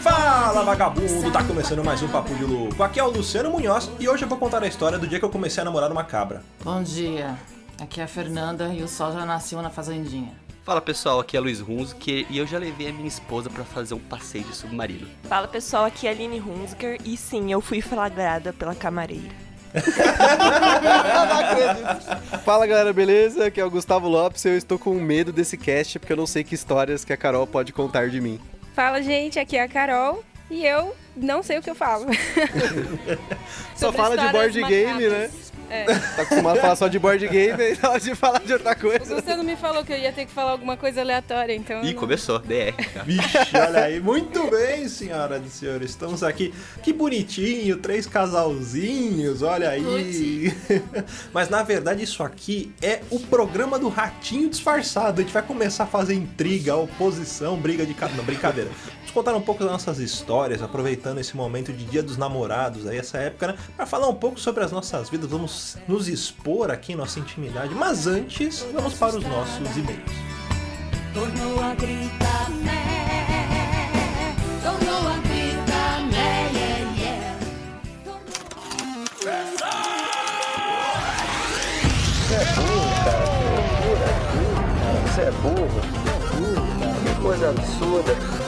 Fala vagabundo, tá começando mais um Papo de Louco. Aqui é o Luciano Munhoz e hoje eu vou contar a história do dia que eu comecei a namorar uma cabra. Bom dia, aqui é a Fernanda e o sol já nasceu na fazendinha. Fala pessoal, aqui é Luiz Hunziker e eu já levei a minha esposa pra fazer um passeio de submarino. Fala pessoal, aqui é a Aline Hunziker e sim, eu fui flagrada pela camareira. Fala galera, beleza? Aqui é o Gustavo Lopes e eu estou com medo desse cast porque eu não sei que histórias que a Carol pode contar de mim. Fala, gente, aqui é a Carol e eu não sei o que eu falo. Só fala de board game, né? É. Tá acostumado a falar só de board game e na hora de falar de outra O coisa. Luciano me falou que eu ia ter que falar alguma coisa aleatória, então. Ih, não- começou, DR. Vixe, olha aí. Muito bem, senhoras e senhores. Estamos aqui. Que bonitinho, três casalzinhos, olha aí. Mas na verdade isso aqui é o programa do ratinho disfarçado. A gente vai começar a fazer intriga, oposição, briga de. Não, brincadeira. Vamos contar um pouco das nossas histórias, aproveitando esse momento de Dia dos Namorados, aí essa época, né? Pra falar um pouco sobre as nossas vidas, vamos nos expor aqui em nossa intimidade. Mas antes, vamos para os nossos e-mails. Tornou a gritar né, tornou a gritar né, yeah, yeah. Para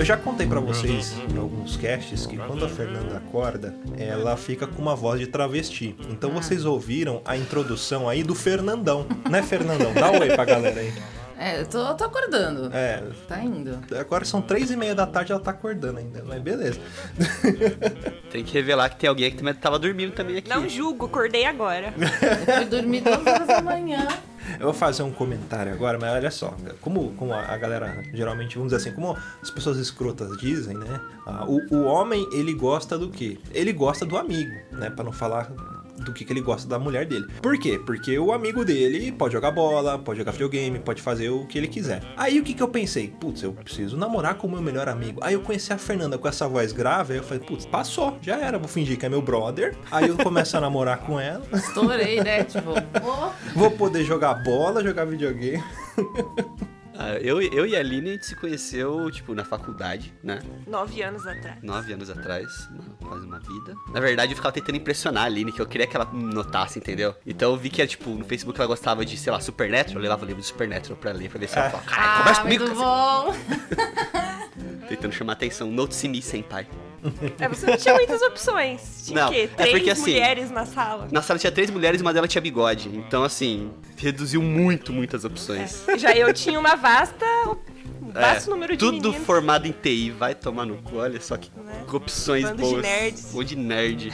Eu já contei pra vocês em alguns casts que quando a Fernanda acorda, ela fica com uma voz de travesti. Então vocês ouviram a introdução aí do Fernandão, né, Fernandão? Dá um oi pra galera aí. É, eu tô, tô acordando. É, Tá indo. agora são três e meia da tarde ela tá acordando ainda, mas beleza. Tem que revelar que tem alguém que também tava dormindo também aqui. Não julgo, acordei agora. Eu fui dormir duas horas da manhã. Eu vou fazer um comentário agora, mas olha só, como, como a, galera geralmente, vamos dizer assim, como as pessoas escrotas dizem, né? Ah, o, o homem, ele gosta do quê? Ele gosta do amigo, né? Pra não falar do que, que ele gosta da mulher dele. Por quê? Porque o amigo dele pode jogar bola, pode jogar videogame, pode fazer o que ele quiser. Aí o que, que eu pensei? Putz, eu preciso namorar com o meu melhor amigo. Aí eu conheci a Fernanda com essa voz grave, aí eu falei, putz, passou, já era, vou fingir que é meu brother. Aí eu começo a namorar com ela. Estourei, né? Tipo. Vou poder jogar bola, jogar videogame. Ah, eu, eu e a Aline, a gente se conheceu, tipo, na faculdade, né? Nove anos atrás. Nove anos atrás, quase uma vida. Na verdade, eu ficava tentando impressionar a Aline, que eu queria que ela notasse, entendeu? Então eu vi que, tipo, no Facebook ela gostava de, sei lá, Supernatural. Eu levava livro de Supernatural pra ler, pra ver se ela falava, cara, conversa Ah, comigo. muito cacete." bom. Tentando chamar atenção. Note-se me, senpai. É, você não tinha muitas opções. Tinha Não, o quê? é Três porque, assim, mulheres na sala. Na sala tinha três mulheres e uma delas tinha bigode. Então, assim, reduziu muito, muitas opções. Já eu tinha uma vasta, um vasto número de É, tudo meninos. formado em TI, vai tomar no cu, olha só que Né? opções Bando de boas. nerds. Ou de nerd.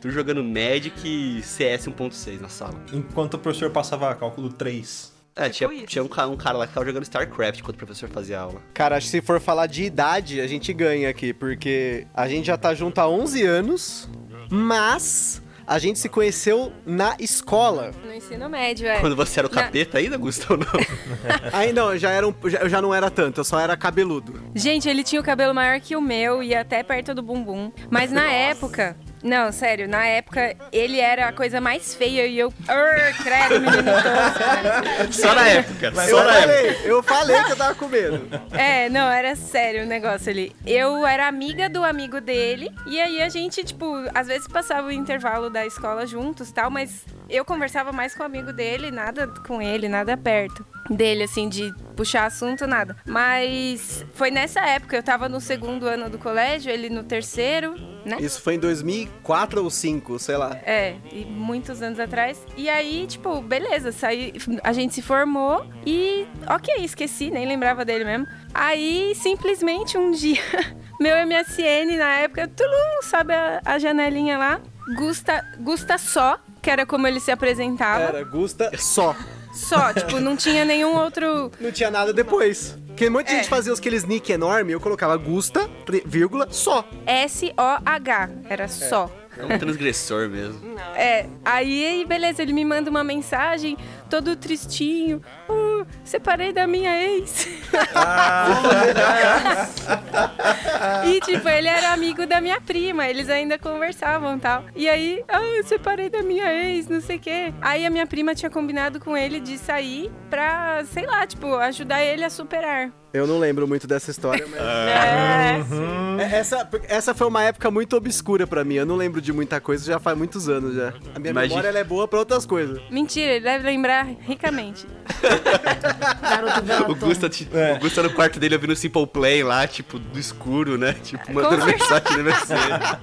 Tu jogando Magic CS 1.6 na sala. Enquanto o professor passava cálculo 3. É, tinha, isso. tinha um, um cara lá que tava jogando StarCraft enquanto o professor fazia aula. Cara, acho que se for falar de idade, a gente ganha aqui, porque a gente já tá junto há 11 anos, mas A gente se conheceu na escola. No ensino médio, é. Quando você era o Na- capeta ainda, Gustavo, não? Aí não, eu já, era um, já- eu já não era tanto, eu só era cabeludo. Gente, ele tinha o cabelo maior que o meu e até perto do bumbum. Mas na época. Não, sério, na época ele era a coisa mais feia e eu. Arr, credo, menino tosco. Só na época, Eu só na época. falei, eu falei que eu tava com medo. É, não, era sério o negócio ali. Eu era amiga do amigo dele, e aí a gente, tipo, às vezes passava o intervalo da escola juntos tal, mas eu conversava mais com o amigo dele, nada com ele, nada perto dele, assim, de puxar assunto, nada. Mas foi nessa época, eu tava no segundo ano do colégio, ele no terceiro, né? Isso foi em 2004 ou 2005, sei lá. É, e muitos anos atrás. E aí, tipo, beleza, saí, a gente se formou e, ok, esqueci, nem lembrava dele mesmo. Aí, simplesmente um dia, meu MSN na época, tulum, sabe a, a janelinha lá? Gusta, Gusta só, que era como ele se apresentava. Era Gusta só. Só, tipo, não tinha nenhum outro. Não tinha nada depois. Porque muita É. gente fazia aqueles nick enorme, eu colocava Gusta, vírgula, só. S-O-H. Era só. É um transgressor mesmo. É, aí, beleza, ele me manda uma mensagem, todo tristinho. "Oh, separei da minha ex. e, tipo, ele era amigo da minha prima, eles ainda conversavam e tal. E aí, ah, eu separei da minha ex, não sei o quê. Aí a minha prima tinha combinado com ele de sair pra, sei lá, tipo, ajudar ele a superar. Eu não lembro muito dessa história, mas... É, É, Essa, essa foi uma época muito obscura pra mim. Eu não lembro de muita coisa, já faz muitos anos já. A minha Imagina- memória ela é boa pra outras coisas. Mentira, ele deve lembrar ricamente. O. Gusta, o Gusta no quarto dele ouvindo Simple Play lá, tipo, do escuro, né? Tipo, mandando mensagem no MSN.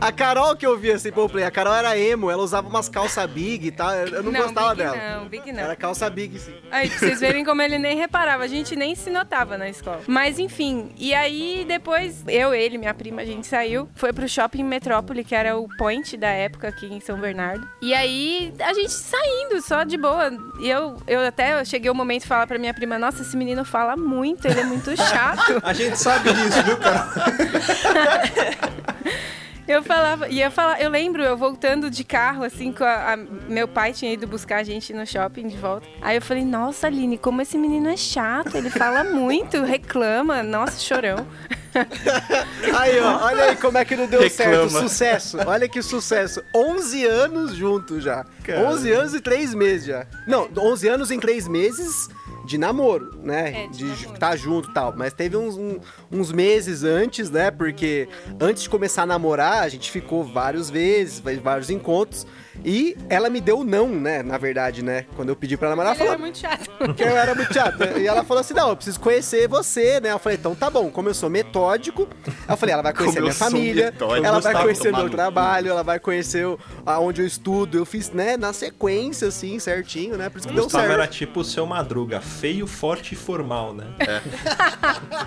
A Carol que eu via Simple Play, a Carol era emo, ela usava umas calça big e tal. Eu não, gostava Big dela. Não, Big não. Era calça big, sim. Aí, pra vocês verem como ele nem reparava, a gente nem se notava na escola. Mas enfim, e aí depois, eu, ele, minha prima, a gente saiu, foi pro shopping Metrópole, que era o point da época aqui em São Bernardo. E aí, a gente saindo, só de boa. E eu, eu até cheguei o momento de falar pra minha prima, nossa, esse menino fala muito, ele é muito chato. A gente sabe disso, viu, cara? Eu falava, e eu falava, eu lembro eu voltando de carro, assim, com a, a- meu pai tinha ido buscar a gente no shopping de volta. Aí eu falei, nossa, Aline, como esse menino é chato, ele fala muito, reclama, nossa, chorão. Aí, ó, olha aí como é que não deu Reclama. certo. Sucesso. Olha que sucesso. 11 anos juntos já. 11 anos e 3 meses já. Não, 11 anos em 3 meses de namoro, né? É, de estar junto e tal. Mas teve uns, um- uns meses antes, né? Porque antes de começar a namorar, a gente ficou várias vezes, vários encontros. E ela me deu não, né? Na verdade, né? Quando eu pedi pra namorar, ela era falou, muito chato. que eu era muito chato. E ela falou assim: não, eu preciso conhecer você, né? Eu falei, então tá bom, como eu sou metódico, eu falei, ela vai conhecer Como minha família, metódico. ela vai conhecer o meu trabalho, ela vai conhecer o- aonde eu estudo. Eu fiz, né, na sequência, assim, certinho, né? Por isso que deu certo. era tipo o seu Madruga, feio, forte e formal, né?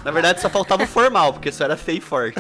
Na verdade, só faltava o formal, porque só era feio e forte.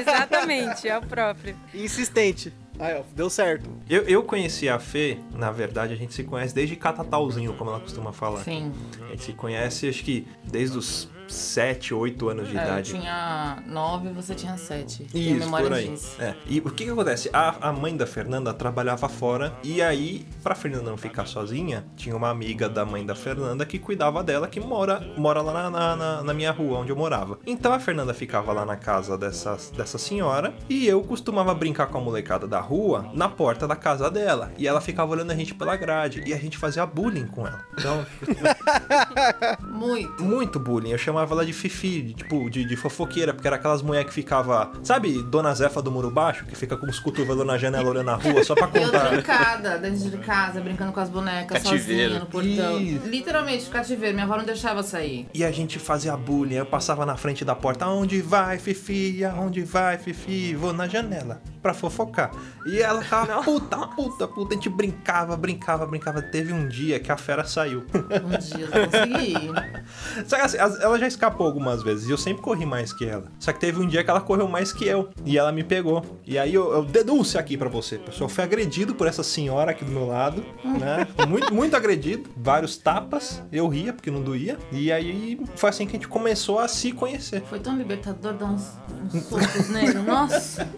Exatamente, é o próprio. Insistente. Aí, ó, deu certo. Eu, eu conheci a Fê, na verdade, a gente se conhece desde catatauzinho, como ela costuma falar. Sim. A gente se conhece, acho que desde os 7, 8 anos de É, eu idade. tinha nove, você tinha sete. Tenho Isso, memória por aí. É. E o que que acontece? A, a mãe da Fernanda trabalhava fora e aí, pra Fernanda não ficar sozinha, tinha uma amiga da mãe da Fernanda que cuidava dela, que mora, mora lá na, na, na- na minha rua, onde eu morava. Então a Fernanda ficava lá na casa dessa, dessa senhora e eu costumava brincar com a molecada da rua na porta da casa dela. E ela ficava olhando a gente pela grade e a gente fazia bullying com ela. Então, Muito. muito bullying. Eu chamava ela de Fifi, de, tipo, de, de fofoqueira, porque era aquelas mulheres que ficava. Sabe, Dona Zefa do Muro Baixo, que fica com os cotovelos na janela olhando a rua só pra Eu contar. trancada dentro de casa, brincando com as bonecas, Cativeiro. sozinha no portão. Isso. Literalmente, cativeiro. Minha avó não deixava eu sair. E a gente fazia bullying, eu passava na frente da porta, aonde vai, Fifi? Aonde vai, Fifi? Vou na janela pra fofocar. E ela ficava puta, puta, puta. A gente brincava, brincava, brincava. Teve um dia que a fera saiu. Um dia eu consegui. Só que assim, as- ela já já escapou algumas vezes e eu sempre corri mais que ela. Só que teve um dia que ela correu mais que eu e ela me pegou. E aí eu, eu denúncio aqui pra você, pessoal. Eu fui agredido por essa senhora aqui do meu lado, né? Muito, muito agredido. Vários tapas. Eu ria porque não doía. E aí foi assim que a gente começou a se conhecer. Foi tão libertador dar uns, uns socos nele. Nossa.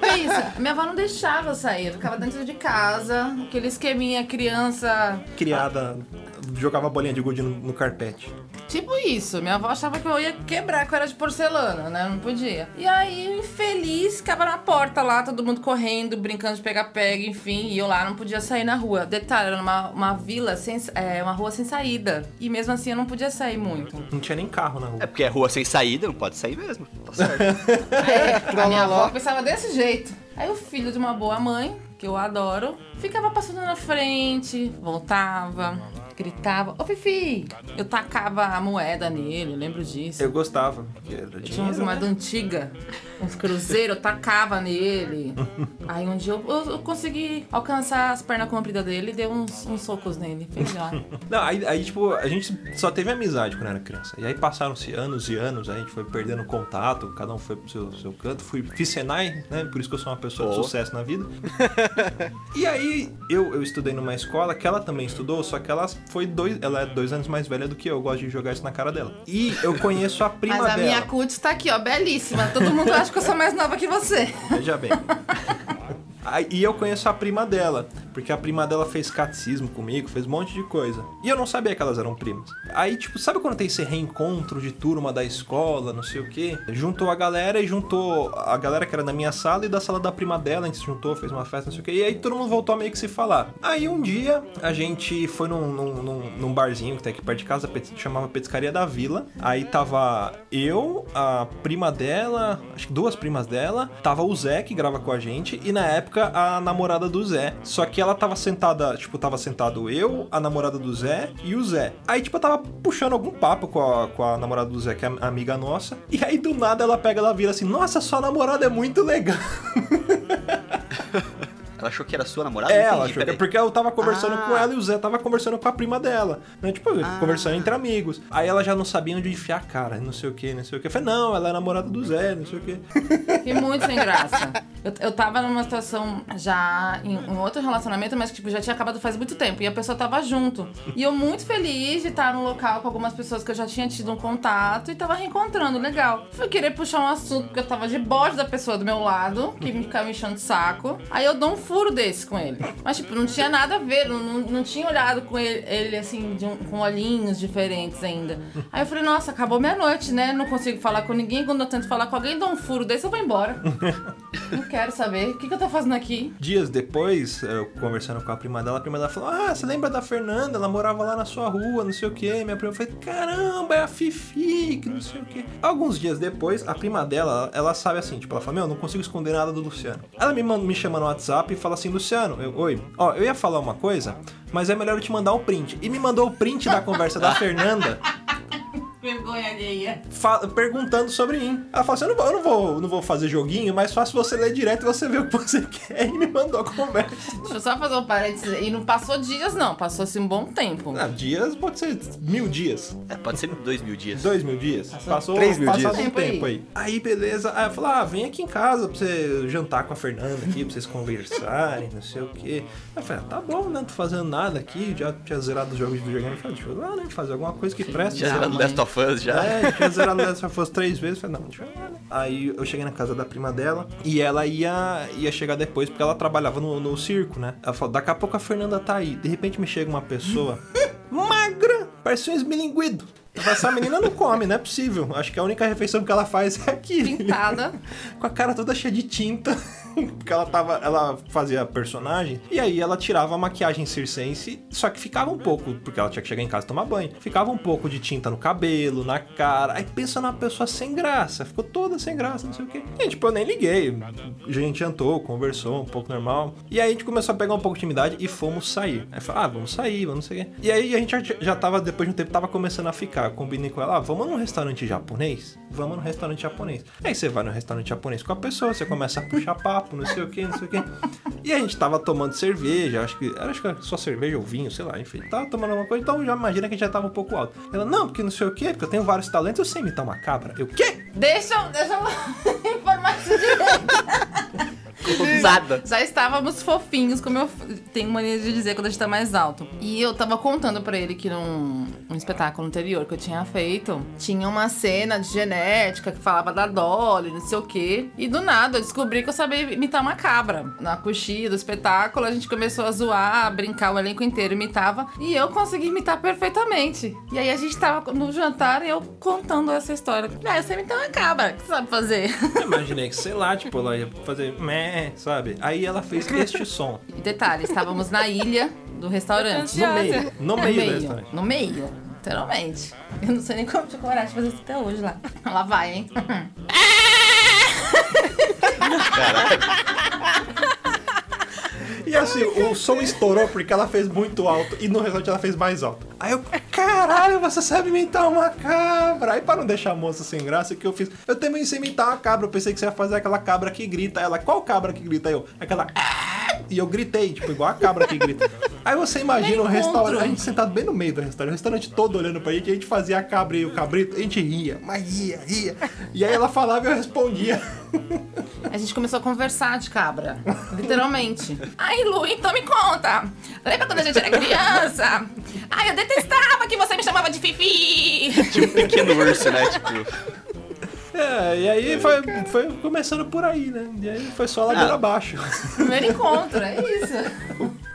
Pensa, minha avó não deixava sair. Eu ficava dentro de casa. Aquele esqueminha, criança. Criada, jogava bolinha de gude no, no carpete. Tipo isso. Minha avó achava que eu ia quebrar, que eu era de porcelana, né? Não podia. E aí, infeliz, ficava na porta lá, todo mundo correndo, brincando de pega-pega, enfim. E eu lá não podia sair na rua. Detalhe, era uma, uma vila, sem, é, uma rua sem saída. E mesmo assim eu não podia sair muito. Não tinha nem carro na rua. É porque é rua sem saída, não pode sair mesmo. Tá certo. É, a minha avó pensava desse jeito. Aí o filho de uma boa mãe, que eu adoro, ficava passando na frente, voltava, gritava, ô Fifi! Eu tacava a moeda nele, eu lembro disso. Eu gostava. porque era Tinha umas né? moedas antigas, uns cruzeiros, eu tacava nele. Aí um dia eu, eu- eu consegui alcançar as pernas compridas dele e dei uns, uns socos nele. Não, aí, aí, tipo, a gente só teve amizade quando era criança. E aí passaram-se anos e anos, a gente foi perdendo contato, cada um foi pro seu, seu canto. Fui, fiz Senai, né? Por isso que eu sou uma pessoa de Boa. sucesso na vida. e aí, eu, eu estudei numa escola que ela também estudou, só que ela foi dois. Ela é dois anos mais velha do que eu. Eu gosto de jogar isso na cara dela. E eu conheço a prima Mas a dela. minha cutis tá aqui, ó, belíssima. Todo mundo acha que eu sou mais nova que você. Veja bem. E eu conheço a prima dela, porque a prima dela fez catecismo comigo, fez um monte de coisa. E eu não sabia que elas eram primas. Aí, tipo, sabe quando tem esse reencontro de turma da escola, não sei o quê? Juntou a galera e juntou a galera que era da minha sala e da sala da prima dela, a gente se juntou, fez uma festa, não sei o quê. E aí todo mundo voltou a meio que se falar. Aí um dia a gente foi num, num, num- barzinho que tem aqui perto de casa, chamava Petiscaria da Vila. Aí tava eu, a prima dela, acho que duas primas dela, tava o Zé, que grava com a gente, e na época a namorada do Zé. Só que ela tava sentada, tipo, tava sentado eu, a namorada do Zé e o Zé. Aí, tipo, eu tava puxando algum papo com a, com a namorada do Zé, que é amiga nossa. E aí, do nada, ela pega, ela vira assim, nossa, sua namorada é muito legal. Ela achou que era sua namorada? É, ela achou que é porque eu tava conversando Ah. com ela e o Zé tava conversando com a prima dela. Né? Tipo, conversando entre amigos. Aí ela já não sabia onde enfiar a cara, não sei o que, não sei o que. Eu falei, não, ela é namorada do Zé, não sei o que. Fiquei muito sem graça. Eu, eu tava numa situação já em um outro relacionamento, mas tipo, já tinha acabado faz muito tempo. E a pessoa tava junto. E eu muito feliz de estar no local com algumas pessoas que eu já tinha tido um contato e tava reencontrando, legal. Fui querer puxar um assunto, porque eu tava de bode da pessoa do meu lado, que me ficava me enchendo de saco. Aí eu dou um furo desse com ele. Mas, tipo, não tinha nada a ver, não, não, tinha olhado com ele, ele, assim, um- com olhinhos diferentes ainda. Aí eu falei, nossa, acabou minha noite, né? Não consigo falar com ninguém. Quando eu tento falar com alguém, dou um furo desse, eu vou embora. Não quero saber. O que, que eu tô fazendo aqui? Dias depois, eu conversando com a prima dela, a prima dela falou: Ah, você lembra da Fernanda? Ela morava lá na sua rua, não sei o que. Minha prima falou: Caramba, é a Fifi, que não sei o que. Alguns dias depois, a prima dela, ela sabe assim: Tipo, ela fala: Meu, não consigo esconder nada do Luciano. Ela me, manda, me chama no WhatsApp e fala assim: Luciano, eu, oi, ó, eu ia falar uma coisa, mas é melhor eu te mandar o print. E me mandou o print da conversa da Fernanda. Vergonha alheia. perguntando sobre mim. Ela falou assim: eu não, vou, eu não vou, não vou fazer joguinho, mas fácil você ler direto e você ver o que você quer. E me mandou a conversa. Deixa eu só fazer um parênteses. E não passou dias, não. Passou-se um bom tempo. Ah, dias pode ser mil dias. É, pode ser dois mil dias. Dois mil dias. Passou Três mil dias. um Tempo aí. tempo aí. Aí, beleza. Aí eu falei, ah, vem aqui em casa pra você jantar com a Fernanda aqui, pra vocês conversarem, não sei o quê. Aí eu falei, ah, tá bom, né? Não tô fazendo nada aqui, já tinha zerado os jogos de videogame. Eu falei, deixa eu lá, né? Fazer alguma coisa que presta. Já era no mãe. Last of Us, já. É, tinha zerado Last of Us três vezes. Falei, não, deixa eu né? Aí eu cheguei na casa da prima dela e ela ia, ia chegar depois porque ela trabalhava no, no circo, né? Ela falou, daqui a pouco a Fernanda tá aí. De repente me chega uma pessoa magra, parece um esmilinguido. Essa menina não come, não é possível. Acho que a única refeição que ela faz é aqui. Pintada. Com a cara toda cheia de tinta. Porque ela tava. Ela fazia personagem. E aí ela tirava a maquiagem circense. Só que ficava um pouco. Porque ela tinha que chegar em casa e tomar banho. Ficava um pouco de tinta no cabelo, na cara. Aí pensa numa pessoa sem graça. Ficou toda sem graça, não sei o quê. E tipo, eu nem liguei. A gente jantou, conversou, um pouco normal. E aí a gente começou a pegar um pouco de intimidade e fomos sair. Aí falou, ah, vamos sair, vamos não sei o quê. E aí a gente já, já tava, depois de um tempo, tava começando a ficar. Eu combinei com ela, ah, vamos num restaurante japonês? Vamos num restaurante japonês. Aí você vai no restaurante japonês com a pessoa, você começa a puxar papo, não sei o que, não sei o que. E a gente tava tomando cerveja, acho que era acho que só cerveja ou vinho, sei lá, enfim. Tava tomando alguma coisa, então já imagina que já tava um pouco alto. Ela, não, porque não sei o que, porque eu tenho vários talentos, eu sei imitar uma cabra. Eu, quê? Deixa, deixa eu informar isso direito. Usada. Já estávamos fofinhos, como eu tenho mania de dizer quando a gente tá mais alto. E eu tava contando pra ele que num um espetáculo anterior que eu tinha feito, tinha uma cena de genética que falava da Dolly, não sei o quê. E do nada eu descobri que eu sabia imitar uma cabra. Na coxinha do espetáculo, a gente começou a zoar, a brincar, o elenco inteiro imitava. E eu consegui imitar perfeitamente. E aí a gente tava no jantar e eu contando essa história. Ah, eu sei imitar uma cabra. O que você sabe fazer? Eu imaginei que, sei lá, tipo, ela ia fazer meh, sabe? Aí ela fez este som. E detalhe, estávamos na ilha do restaurante. No meio. No meio do restaurante. No meio, literalmente. Eu não sei nem como tinha coragem de fazer isso até hoje lá. Lá vai, hein? E assim, o som estourou porque ela fez muito alto e no restaurante ela fez mais alto. Aí eu, caralho, você sabe imitar uma cabra. Aí para não deixar a moça sem graça, o que eu fiz? Eu também sei imitar uma cabra. Eu pensei que você ia fazer aquela cabra que grita. Ela, qual cabra que grita? Aí eu, aquela. "Ah!" E eu gritei, tipo, igual a cabra que grita. Aí você imagina o encontro. restaurante, a gente sentado bem no meio do restaurante, o restaurante todo olhando pra gente, a gente fazia a cabra e o cabrito, a gente ria, mas ria, ria. E aí ela falava e eu respondia. A gente começou a conversar de cabra. Literalmente. Ai, Lu, então me conta. Lembra quando a gente era criança? Ai, eu detestava que você me chamava de Fifi. Tipo um pequeno urso, né? Tipo. É, e aí foi, foi começando por aí, né? E aí foi só ladeira Ah. abaixo. Primeiro encontro, é isso.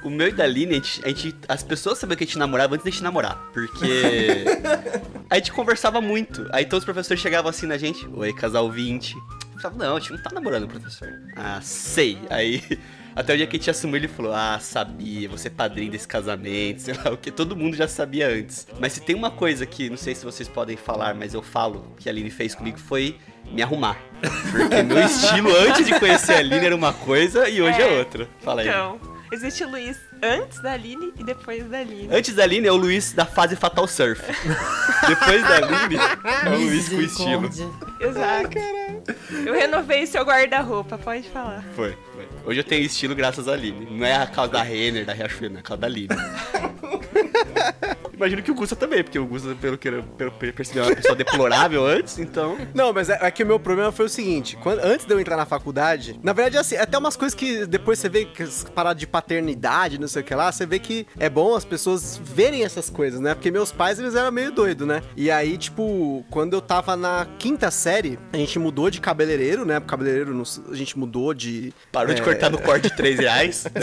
O meu e da Aline, a gente, a gente- as pessoas sabiam que a gente namorava antes da gente namorar. Porque a gente conversava muito. Aí todos os professores chegavam assim na gente, oi, casal 20. Eu falava, não, a gente não tá namorando, professor. Ah, sei. Aí, até o dia que a gente assumiu, ele falou, ah, sabia, você é padrinho desse casamento, sei lá o que. Todo mundo já sabia antes. Mas se tem uma coisa que, não sei se vocês podem falar, mas eu falo, que a Aline fez comigo, foi me arrumar. Porque meu estilo antes de conhecer a Aline era uma coisa e hoje é, É. outra. Fala aí. Então, existe o Luiz antes da Aline e depois da Aline. Antes da Aline é o Luiz da fase Fatal Surf. Depois da Aline é o Luiz com estilo. Exato. Eu renovei seu guarda-roupa, pode falar. Foi, foi. Hoje eu tenho estilo graças à Aline. Não é a causa da Renner, da Riachuelo, é a causa da Aline. Imagino que o Gusta também, porque o Gusta, pelo que eu pelo percebi, é uma pessoa deplorável antes, então. Não, mas é, é que o meu problema foi o seguinte: quando- antes de eu entrar na faculdade, na verdade, assim, até umas coisas que depois você vê que as paradas de paternidade, não sei o que lá, você vê que é bom as pessoas verem essas coisas, né? Porque meus pais, eles eram meio doidos, né? E aí, tipo, quando eu tava na quinta série, a gente mudou de cabeleireiro, né? Cabeleireiro, a gente mudou de. Parou de é, cortar no corte de 3 reais.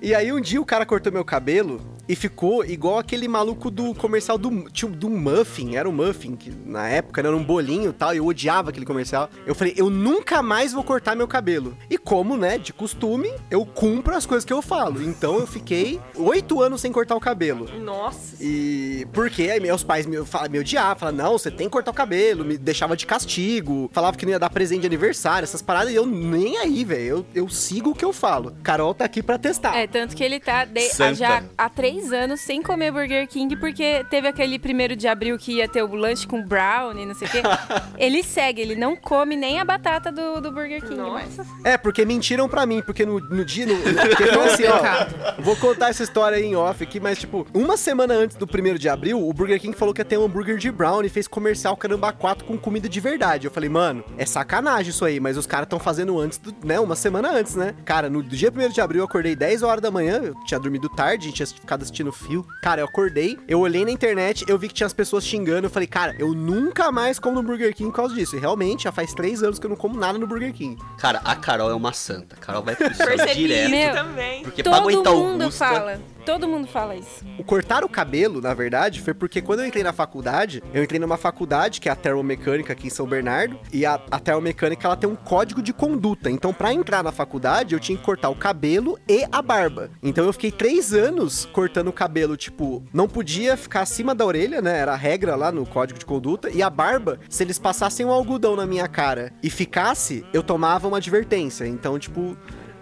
E aí um dia o cara cortou meu cabelo e ficou igual aquele maluco do comercial do, tinha- do Muffin. Era o Muffin, que na época era um bolinho e tal. E eu odiava aquele comercial. Eu falei, eu nunca mais vou cortar meu cabelo. E como, né, de costume, eu cumpro as coisas que eu falo. Então eu fiquei oito anos sem cortar o cabelo. Nossa. E porque aí meus pais me, fala- me odiavam, falavam, não, você tem que cortar o cabelo, me deixava de castigo, falava que não ia dar presente de aniversário, essas paradas, e eu nem aí, velho. Eu, eu sigo o que eu falo. Carol tá aqui pra testar. É, tanto que ele tá de- já há três anos sem comer Burger King, porque teve aquele primeiro de abril que ia ter o lanche com brownie, não sei o quê. ele segue, ele não come nem a batata do, do Burger King mais. Nossa. É, porque mentiram pra mim, porque no, no dia. No, porque foi assim, ó. Vou contar essa história aí em off aqui, mas, tipo, uma semana antes do primeiro de abril, o Burger King falou que ia ter um hambúrguer de brown e fez comercial caramba 4 com comida de verdade. Eu falei, mano, é sacanagem isso aí, mas os caras estão fazendo antes, do, né? Uma semana antes, né? Cara, no dia 1 de abril eu acordei 10 horas da manhã, eu tinha dormido tarde, a gente tinha ficado assistindo fio. Cara, eu acordei, eu olhei na internet, eu vi que tinha as pessoas xingando, eu falei, cara, eu nunca mais como no Burger King por causa disso. E realmente, já faz 3 anos que eu não como nada no Burger King. Cara, a Carol é uma santa. A Carol vai pro direto. Meu. também. Porque pra Todo aguentar o mundo Gusta... fala. Todo mundo fala isso. O cortar o cabelo, na verdade, foi porque quando eu entrei na faculdade, eu entrei numa faculdade que é a termomecânica aqui em São Bernardo, e a, a termomecânica ela tem um código de conduta. Então, pra entrar na faculdade, eu tinha que cortar o cabelo e a barba. Então, eu fiquei três anos cortando o cabelo, tipo, não podia ficar acima da orelha, né? Era a regra lá no código de conduta. E a barba, se eles passassem um algodão na minha cara e ficasse, eu tomava uma advertência. Então, tipo.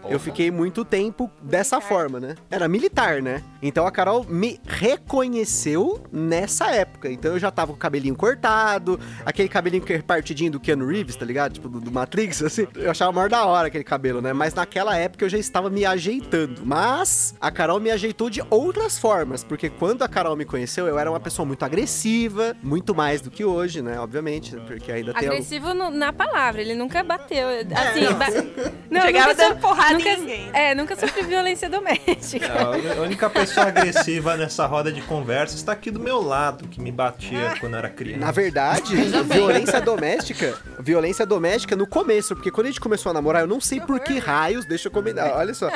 Eu fiquei muito tempo dessa forma, né? Era militar, né? Então a Carol me reconheceu nessa época. Então eu já tava com o cabelinho cortado, aquele cabelinho que é repartidinho do Keanu Reeves, tá ligado? Tipo, do, do Matrix, assim. Eu achava maior da hora aquele cabelo, né? Mas naquela época eu já estava me ajeitando. Mas a Carol me ajeitou de outras formas, porque quando a Carol me conheceu, eu era uma pessoa muito agressiva, muito mais do que hoje, né? Obviamente, porque ainda tem. Agressivo no- na palavra, ele nunca bateu. Assim, ba- não, Chegava nunca so- dando porrada nunca, ninguém. É, nunca sofri violência doméstica. A única pessoa agressiva nessa roda de conversa está aqui do meu lado, que me batia quando eu era criança. Na verdade, violência doméstica, violência doméstica no começo, porque quando a gente começou a namorar, eu não sei por que raios, deixa eu comentar, olha só,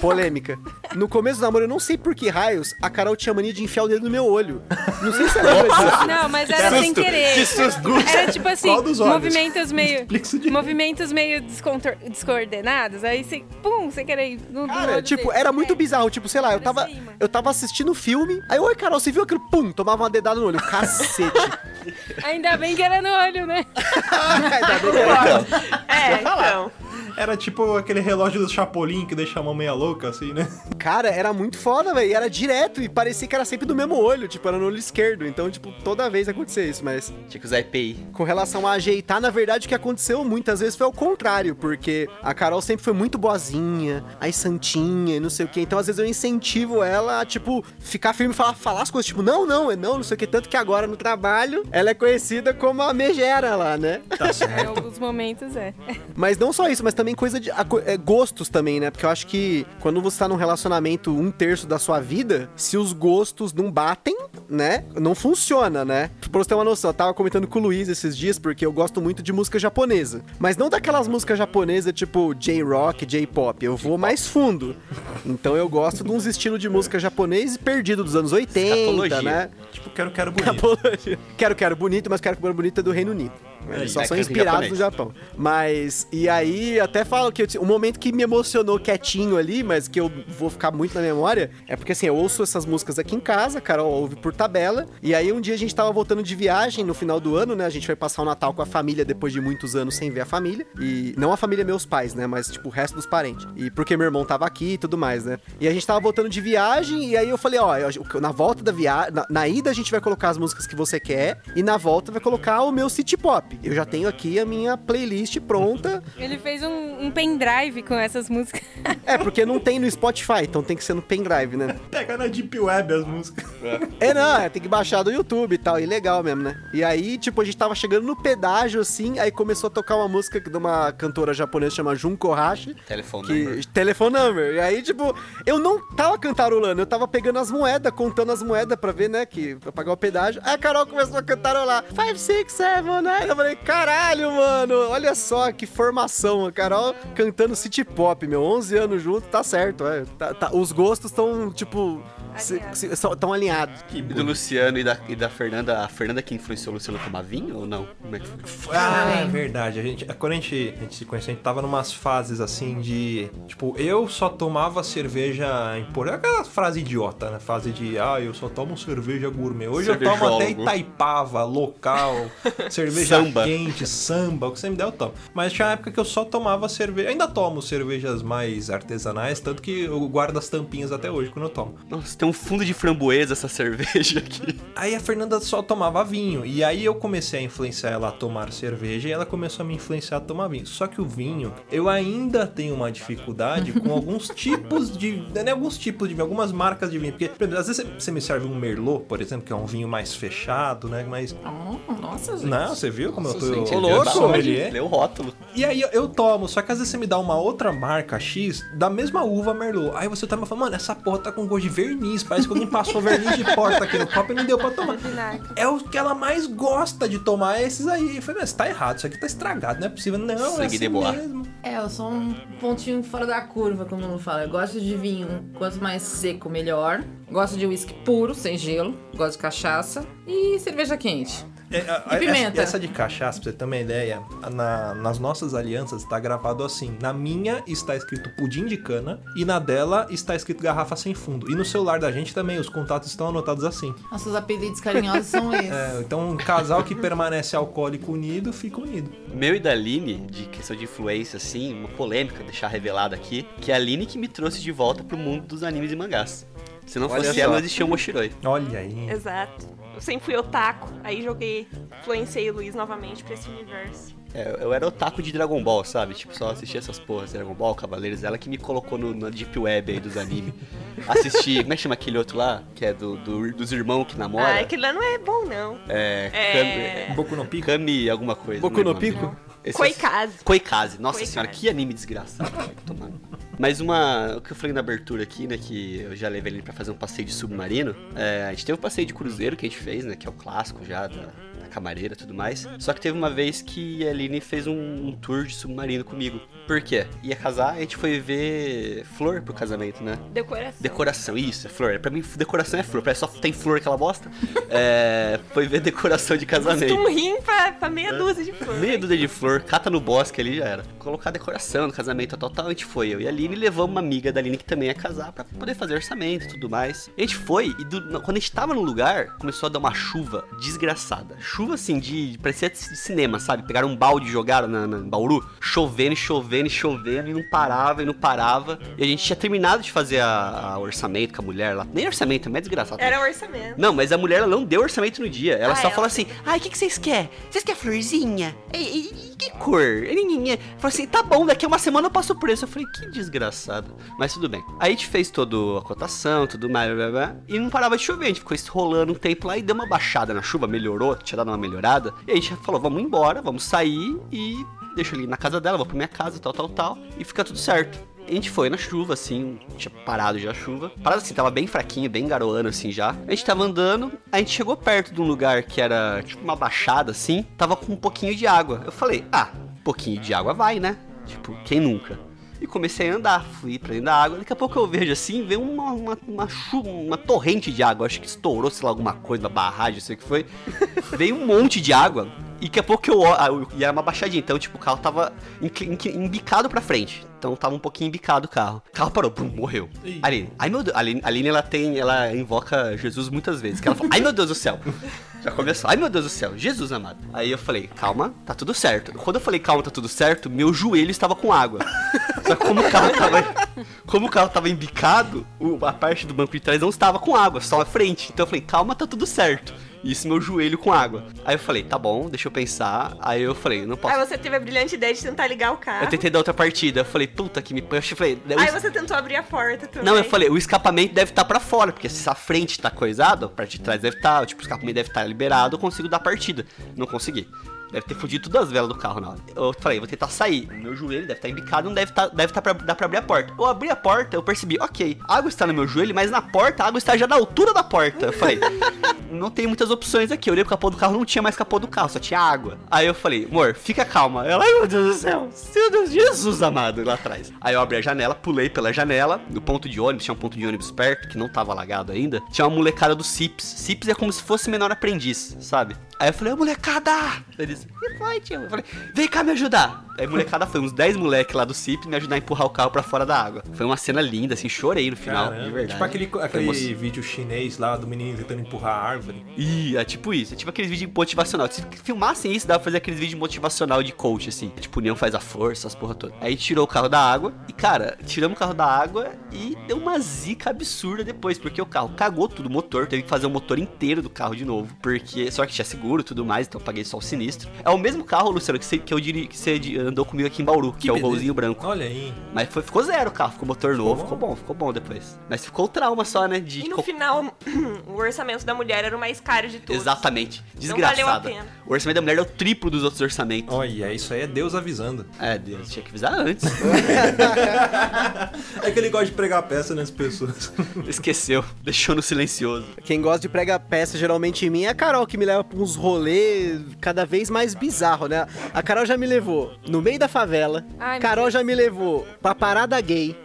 polêmica. No começo do namoro, eu não sei por que raios, a Carol tinha mania de enfiar o dedo no meu olho. Não sei se lembra disso. Não, mas era sem querer. Era tipo assim, movimentos meio. Movimentos meio descontor- descoordenados. Aí você, pum, sem querer. ir No, no Cara, olho tipo, dele. era muito É. bizarro. Tipo, sei lá, eu tava, aí, eu tava assistindo o filme. Aí, oi, Carol, você viu aquilo? Pum, tomava uma dedada no olho. Cacete. Ainda bem que era no olho, né? Ainda bem que era- É, então. Era tipo aquele relógio do Chapolin que deixa a mão meia louca, assim, né? Cara, era muito foda, velho. Era direto e parecia que era sempre do mesmo olho. Tipo, era no olho esquerdo. Então, tipo, toda vez acontecia isso, mas. Tinha que usar EPI. Com relação a ajeitar, na verdade, o que aconteceu muitas vezes foi o contrário, porque a Carol sempre foi muito boazinha, aí santinha e não sei o quê. Então, às vezes, eu incentivo ela a, tipo, ficar firme e falar, falar as coisas, tipo, não, não, é não, não sei o quê. Tanto que agora no trabalho ela é conhecida como a megera lá, né? Tá Em certo. alguns momentos é. Mas não só isso, mas também coisa de a é, gostos também, né? Porque eu acho que quando você tá num relacionamento um terço da sua vida, se os gostos não batem, né? Não funciona, né? Pra você ter uma noção, eu tava comentando com o Luiz esses dias, porque eu gosto muito de música japonesa. Mas não daquelas músicas japonesas tipo J-rock, J-pop. Eu vou mais fundo. Então eu gosto de uns estilos de música japonês perdido dos anos 80, Escatologia. né? Tipo, quero, quero bonito. Apologia. Quero, quero bonito, mas quero, quero bonito é do Reino Unido. Eles só é são é inspirados no Japão. Mas, e aí, até falo que o momento que me emocionou quietinho ali, mas que eu vou ficar muito na memória, é porque assim, eu ouço essas músicas aqui em casa, Carol ouve por tabela, e aí um dia a gente tava voltando de viagem no final do ano, né? A gente vai passar o Natal com a família depois de muitos anos sem ver a família. E não a família meus pais, né? Mas, tipo, o resto dos parentes. E porque meu irmão tava aqui e tudo mais, né? E a gente tava voltando de viagem, e aí eu falei, ó, eu- na volta da viagem, na, na ida a gente vai colocar as músicas que você quer, e na volta vai colocar o meu city pop. Eu já tenho aqui a minha playlist pronta. Ele fez um, um pendrive com essas músicas. É, porque não tem no Spotify, então tem que ser no pendrive, né? Pega na Deep Web as músicas. É, não, é, tem que baixar do YouTube e tal, e legal mesmo, né? E aí, tipo, a gente tava chegando no pedágio, assim, aí começou a tocar uma música de uma cantora japonesa chamada Junko Hashi, Telefone que number. telefone number. E aí, tipo, eu não tava cantarolando, eu tava pegando as moedas, contando as moedas pra ver, né, que pra pagar o pedágio. Aí a Carol começou a cantarolar. 5, 6, 7, 9. Eu falei, caralho, mano, olha só que formação. A Carol cantando city pop, meu, 11 anos junto, tá certo. É, Tá- tá- os gostos estão, tipo. Estão alinhados. Que do Luciano e da, e da Fernanda, a Fernanda que influenciou o Luciano a tomar vinho ou não? Como é que foi? Ah, é verdade. A gente, quando a gente, a gente se conheceu, a gente tava numas fases assim de. Tipo, eu só tomava cerveja impor. Aquela frase idiota, né? Fase de, ah, eu só tomo cerveja gourmet. Hoje eu tomo até. Itaipava, local, cerveja Samba. quente, samba, o que você me der eu tomo. Mas tinha uma época que eu só tomava cerveja. Ainda tomo cervejas mais artesanais, tanto que eu guardo as tampinhas até hoje quando eu tomo. Nossa, tem um fundo de framboesa essa cerveja aqui. Aí a Fernanda só tomava vinho. E aí eu comecei a influenciar ela a tomar cerveja e ela começou a me influenciar a tomar vinho. Só que o vinho, eu ainda tenho uma dificuldade com alguns tipos de. Né, alguns tipos de vinho, algumas marcas de vinho. Porque, por exemplo, às vezes você me serve um Merlot, por exemplo, que é um vinho mais fechado, né? Mas. Oh, nossa, gente. Não, você viu como eu tô. Gente, Ô, ele louco! é sommelier? Lê o rótulo. E aí eu, eu tomo, só que às vezes você me dá uma outra marca X da mesma uva Merlot. Aí você toma e fala, mano, essa porra tá com gosto de verniz. Parece que alguém passou verniz de porta aqui no copo e não deu pra tomar. É o que ela mais gosta de tomar, é esses aí. Eu falei, mas tá errado, isso aqui tá estragado, não é possível. Não, é assim de boa. mesmo. É, eu sou um pontinho fora da curva, como eu falo. Eu gosto de vinho, quanto mais seco, melhor. Gosto de uísque puro, sem gelo. Gosto de cachaça. E cerveja quente. É, E pimenta. Essa, essa de cachaça, pra você ter uma ideia, na- nas nossas alianças tá gravado assim. Na minha está escrito pudim de cana e na dela está escrito garrafa sem fundo. E no celular da gente também, os contatos estão anotados assim. Nossos apelidos carinhosos são esses. É, então um casal que permanece alcoólico unido, fica unido. Meu e da Aline, de questão de influência, assim, uma polêmica, deixar revelada aqui, que é a Aline que me trouxe de volta pro mundo dos animes e mangás. Se não Olha fosse ela, não existia o Moshiroi. Olha aí. Exato. Eu sempre fui otaku, aí joguei, influenciei o Luiz novamente pra esse universo. É, eu era otaku de Dragon Ball, sabe? Tipo, só assistia essas porras, Dragon Ball, Cavaleiros, ela que me colocou no, na Deep Web aí dos animes. Assisti, como é que chama aquele outro lá? Que é do, do- dos irmãos que namoram? Ah, aquilo lá não é bom, não. É. É. Kami, Boku no pico. Kami alguma coisa. Boku no Pico? nome. Esse Koikaze. Koikaze. Nossa Koikaze. senhora, que anime desgraçado. Mas uma. O que eu falei na abertura aqui, né? Que eu já levei ele pra fazer um passeio de submarino. É, a gente teve um passeio de cruzeiro que a gente fez, né? Que é o clássico já da, da camareira e tudo mais. Só que teve uma vez que a Aline fez um, um tour de submarino comigo. Por quê? Ia casar, a gente foi ver flor pro casamento, né? Decoração. Decoração, isso, é flor. Pra mim, decoração é flor. Parece só tem flor aquela bosta. É, foi ver decoração de casamento. Um rim pra, pra meia dúzia de flores. Meia dúzia de flor, cata no bosque ali já era. Colocar decoração no casamento, tal, tal, a gente foi. Eu e a Aline levamos uma amiga da Aline que também ia casar pra poder fazer orçamento e tudo mais. A gente foi e do- quando a gente tava no lugar, começou a dar uma chuva desgraçada. Chuva assim de. parecia de cinema, sabe? Pegaram um balde e jogaram na, na Bauru, chovendo e chovendo e chovendo e não parava e não parava. E a gente tinha terminado de fazer a, a orçamento com a mulher lá. Nem orçamento, é desgraçado. Era orçamento. Não, mas a mulher ela não deu orçamento no dia. Ela Ah, só ela falou assim: ai, o que, que vocês querem? Vocês querem florzinha? E, e- e que cor? Falou assim: tá bom, daqui a uma semana eu passo o preço. Eu falei: que desgraçado. Mas tudo bem. Aí a gente fez toda a cotação, tudo mais, blá, blá, blá, e não parava de chover. A gente ficou rolando um tempo lá e deu uma baixada na chuva, melhorou, tinha dado uma melhorada. E a gente falou: vamos embora, vamos sair e deixa ali na casa dela, vou pra minha casa, tal, tal, tal. E fica tudo certo. A gente foi na chuva, assim, tinha parado já a chuva. Parado assim, tava bem fraquinho, bem garoando, assim, já. A gente tava andando, a gente chegou perto de um lugar que era, tipo, uma baixada, assim. Tava com um pouquinho de água. Eu falei, ah, um pouquinho de água vai, né? Tipo, quem nunca? E comecei a andar, fui pra dentro da água. Daqui a pouco eu vejo assim, veio uma, uma, uma, chu- uma torrente de água. Acho que estourou, sei lá, alguma coisa, uma barragem, sei o que foi. veio um monte de água. E daqui a pouco eu olho. E era uma baixadinha, então, tipo, o carro tava embicado pra frente. Então tava um pouquinho embicado o carro. O carro parou, pum, morreu. Ih. Aline, ai meu Deus, Aline, Aline, ela tem, ela invoca Jesus muitas vezes. Que ela fala, ai meu Deus do céu. Já começou, ai meu Deus do céu, Jesus amado. Aí eu falei, calma, tá tudo certo. Quando eu falei, calma, tá tudo certo, meu joelho estava com água. Só que como o carro tava, como o carro tava embicado, a parte do banco de trás não estava com água, só a frente. Então eu falei, calma, tá tudo certo. Isso, meu joelho com água. Aí eu falei, tá bom, deixa eu pensar. Aí eu falei, não posso. Aí você teve a brilhante ideia de tentar ligar o carro. Eu tentei dar outra partida. Eu falei, puta que me. Eu falei, Aí você tentou abrir a porta também. não, eu falei, o escapamento deve estar pra fora, porque se a frente tá coisado, a parte de trás deve estar, tipo, o escapamento deve estar liberado, eu consigo dar partida. Não consegui. Deve ter fudido todas as velas do carro na hora. Eu falei, vou tentar sair. Meu joelho deve estar embicado, não deve estar, deve estar pra, dar pra abrir a porta. Eu abri a porta, eu percebi, ok, a água está no meu joelho, mas na porta, a água está já na altura da porta. Eu falei, não tem muitas opções aqui. Eu olhei pro capô do carro, não tinha mais capô do carro, só tinha água. Aí eu falei, amor, fica calma. Ela, ai meu Deus do céu, meu Deus, Jesus amado, lá atrás. Aí eu abri a janela, pulei pela janela, no ponto de ônibus, tinha um ponto de ônibus perto, que não tava alagado ainda. Tinha uma molecada do CIPS. CIPS é como se fosse menor aprendiz, sabe? Aí eu falei, ô molecada! Eles, que foi, tio? Eu falei, vem cá me ajudar. Aí a molecada foi, uns 10 moleques lá do CIPS me ajudar a empurrar o carro pra fora da água. Foi uma cena linda, assim, chorei no final, de verdade. Tipo aquele, aquele vídeo chinês lá do menino tentando empurrar a árvore. Ih, é tipo isso. É tipo aqueles vídeos motivacional. Se filmassem isso, dá pra fazer aqueles vídeos motivacional de coach, assim. Tipo, união faz a força, as porra toda. Aí tirou o carro da água. E, cara, tiramos o carro da água e deu uma zica absurda depois. Porque o carro cagou tudo, o motor. Teve que fazer o motor inteiro do carro de novo. Porque, só que tinha seguro e tudo mais, então eu paguei só o sinistro. É o mesmo carro, Luciano, que você, que eu diri, que você andou comigo aqui em Bauru, que, é o golzinho branco. Olha aí. Mas foi, ficou zero o carro, ficou motor novo, bom? ficou bom, ficou bom depois. Mas ficou o trauma só, né? De E no co- final, o orçamento da mulher era o mais caro de todos. Exatamente. Não valeu a Desgraçada. pena. O orçamento da mulher é o triplo dos outros orçamentos. Olha, isso aí é Deus avisando. É, Deus, tinha que avisar antes. É que ele gosta de pregar peça nas pessoas. Esqueceu, deixou no silencioso. Quem gosta de prega peça geralmente em mim é a Carol, que me leva pra uns rolês cada vez mais bizarro, né? A Carol já me levou no meio da favela. Ai, Carol já me levou pra parada gay.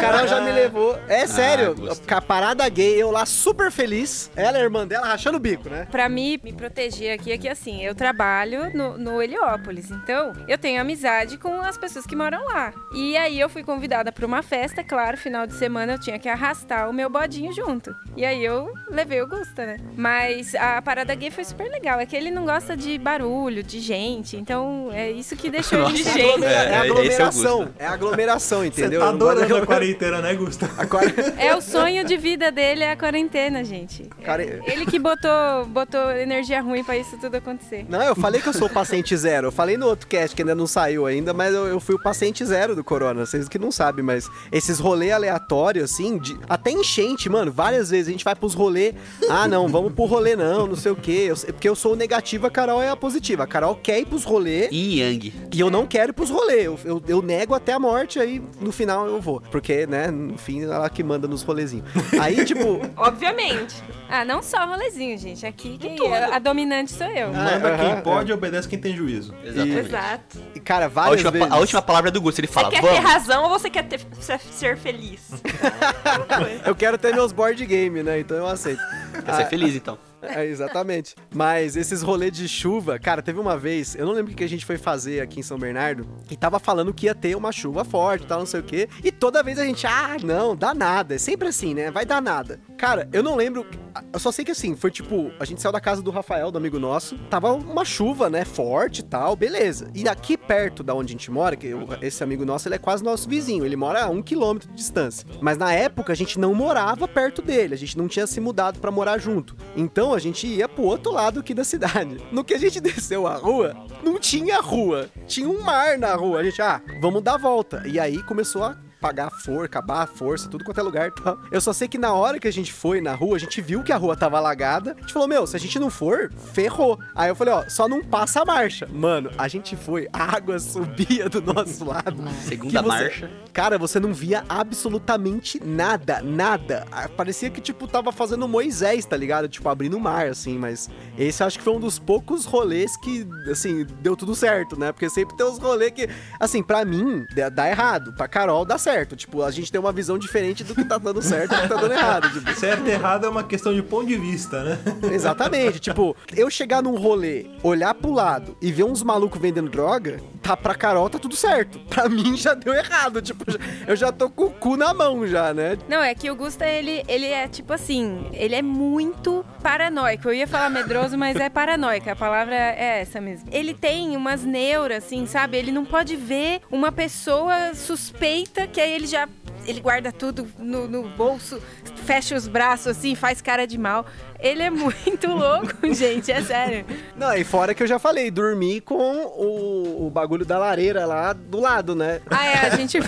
Carol já me levou. É sério, gostei. com a parada gay, eu lá super feliz. Ela e a irmã dela rachando o bico, né? Pra mim, me proteger aqui é que assim, eu trabalho no, no Heliópolis, então eu tenho amizade com as pessoas que moram lá. E aí eu fui convidada pra uma festa, claro, final de semana eu tinha que arrastar o meu bodinho junto. E aí eu levei o Gusta, né? Mas a parada gay foi super legal, é que ele não gosta de barulho, de gente, então é isso que deixou ele Nossa. de jeito. É, É, é, é o aglomeração. Gusta. É aglomeração, Você entendeu? tá gosto de adorando a quarentena, né, Gusta? A quar- É o sonho de vida dele, é a quarentena, gente. Cara- Ele que botou, botou energia ruim pra isso tudo acontecer. Não, eu falei que eu sou o paciente zero. Eu falei no outro cast que ainda não saiu ainda, mas eu, eu fui o paciente zero do corona. Vocês que não sabem, mas esses rolê aleatórios, assim, de- até enchente, mano. Várias vezes a gente vai pros rolê. Ah, não, vamos pro rolê não, não sei o quê. Eu porque eu sou o negativo, a Carol é a positiva. A Carol quer ir pros rolê Yin Yang. e eu não quero ir pros rolê. Eu, eu, eu nego até a morte, aí no final eu vou. Porque, né, no fim ela que manda nos rolezinhos. Aí, tipo, Obviamente. Ah, não só rolezinho, gente. Aqui quem é? a dominante sou eu. Ah, Manda quem pode e obedece quem tem juízo. Exatamente. Exato. e, cara, A várias última, vezes. a última palavra é do Gusto, ele fala, Quer ter vamos. razão ou você quer ter- ser, ser feliz? Eu quero ter meus board game, né? Então eu aceito. Quer ser feliz, então. É, exatamente. Mas esses rolês de chuva, cara, teve uma vez, eu não lembro o que a gente foi fazer aqui em São Bernardo, e tava falando que ia ter uma chuva forte tal, não sei o quê. E toda vez a gente, ah, não, dá nada. É sempre assim, né? Vai dar nada. Cara, eu não lembro. Eu só sei que assim, foi tipo, a gente saiu da casa do Rafael, do amigo nosso, tava uma chuva, né? Forte e tal, beleza. E aqui perto da onde a gente mora, que eu- esse amigo nosso, ele é quase nosso vizinho, ele mora a um quilômetro de distância. Mas na época a gente não morava perto dele, a gente não tinha se mudado pra morar junto. Então a gente ia pro outro lado aqui da cidade. No que a gente desceu a rua, não tinha rua, tinha um mar na rua. A gente, ah, vamos dar volta. E aí começou a pagar a força, acabar a força, tudo quanto é lugar e tal. Eu só sei que na hora que a gente foi na rua, a gente viu que a rua tava alagada. A gente falou, meu, se a gente não for, ferrou. Aí eu falei, ó, só não passa a marcha. Mano, a gente foi, a água subia do nosso lado. Segunda você- marcha. Cara, você não via absolutamente nada, nada. Ah, Parecia que, tipo, tava fazendo Moisés, tá ligado? Tipo, abrindo o mar, assim, mas esse eu acho que foi um dos poucos rolês que, assim, deu tudo certo, né? Porque sempre tem uns rolês que, assim, pra mim, dá- dá errado. Pra Carol, dá certo. Tipo, a gente tem uma visão diferente do que tá dando certo e do que tá dando errado. Tipo, Certo e errado é uma questão de ponto de vista, né? Exatamente. tipo, eu chegar num rolê, olhar pro lado e ver uns malucos vendendo droga, tá pra Carol tá tudo certo. Pra mim já deu errado. Tipo, eu já tô com o cu na mão já, né? Não, é que o Gusta, ele, ele é tipo assim, ele é muito paranoico. Eu ia falar medroso, mas é paranoica. A palavra é essa mesmo. Ele tem umas neuras, assim, sabe? Ele não pode ver uma pessoa suspeita que aí ele já. Ele guarda tudo no, no bolso, fecha os braços assim, faz cara de mal. Ele é muito louco, gente, é sério. Não, e fora que eu já falei, dormi com o, o bagulho da lareira lá do lado, né? Ah, é, a gente,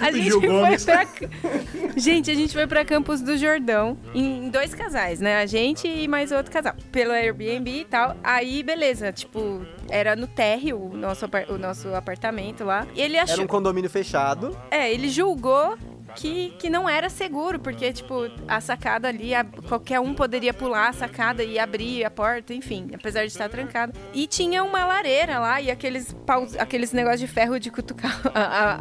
a gente foi Gomes. pra... Gente, a gente foi pra Campos do Jordão em dois casais, né? A gente e mais outro casal. Pelo Airbnb e tal. Aí, beleza, tipo, era no térreo o nosso, o nosso apartamento lá. E ele achou... Era um condomínio fechado. É, ele julgou que, que não era seguro, porque, tipo, a sacada ali, a- qualquer um poderia pular a sacada e abrir a porta, enfim, apesar de estar trancada. E tinha uma lareira lá e aqueles, paus, aqueles negócios de ferro de cutucar a, a,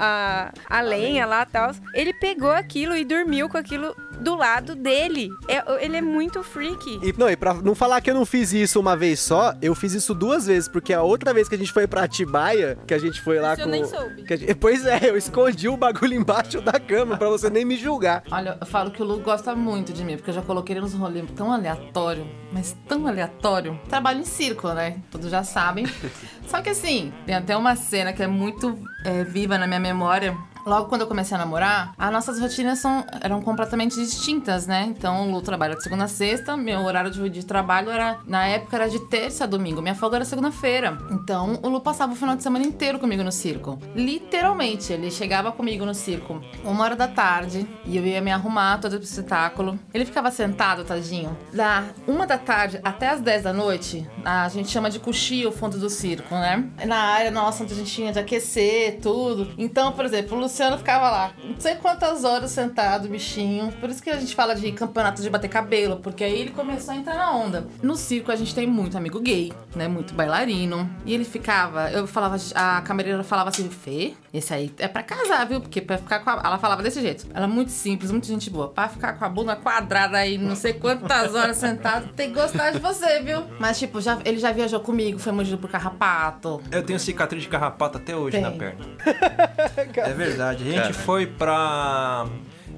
a, a lenha lá e tal. Ele pegou aquilo e dormiu com aquilo do lado dele. É- ele é muito freaky. E, não, e pra não falar que eu não fiz isso uma vez só, eu fiz isso duas vezes, porque a outra vez que a gente foi pra Atibaia, que a gente foi lá Isso eu com. nem soube. que a gente- pois é, eu escondi o bagulho embaixo da cama pra você nem me julgar. Olha, eu falo que o Lu gosta muito de mim, porque eu já coloquei ele nos rolês tão aleatório, mas tão aleatório. Trabalho em círculo, né? Todos já sabem. Só que assim, tem até uma cena que é muito é, viva na minha memória. Logo quando eu comecei a namorar, as nossas rotinas são, eram completamente distintas, né? Então o Lu trabalha de segunda a sexta, meu horário de, de trabalho era, na época, era de terça a domingo, minha folga era segunda-feira. Então o Lu passava o final de semana inteiro comigo no circo. Literalmente, ele chegava comigo no circo uma hora da tarde e eu ia me arrumar todo pro espetáculo. Ele ficava sentado, tadinho, da uma da tarde até as 10 da noite. A gente chama de cochilo o fundo do circo, né? Na área nossa, onde a gente tinha de aquecer tudo. Então, por exemplo, o Luciano ficava lá, não sei quantas horas sentado, bichinho. Por isso que a gente fala de campeonato de bater cabelo, porque aí ele começou a entrar na onda. No circo a gente tem muito amigo gay, né? Muito bailarino. E ele ficava, eu falava, a camareira falava assim, Fê, esse aí é pra casar, viu? Porque pra ficar com a. Ela falava desse jeito. Ela é muito simples, muito gente boa. Pra ficar com a bunda quadrada aí, não sei quantas horas sentado, tem que gostar de você, viu? Mas, tipo, já, ele já viajou comigo, foi mordido por carrapato. Eu tenho cicatriz de carrapato até hoje Tem. na perna. é verdade. A gente Cara. foi pra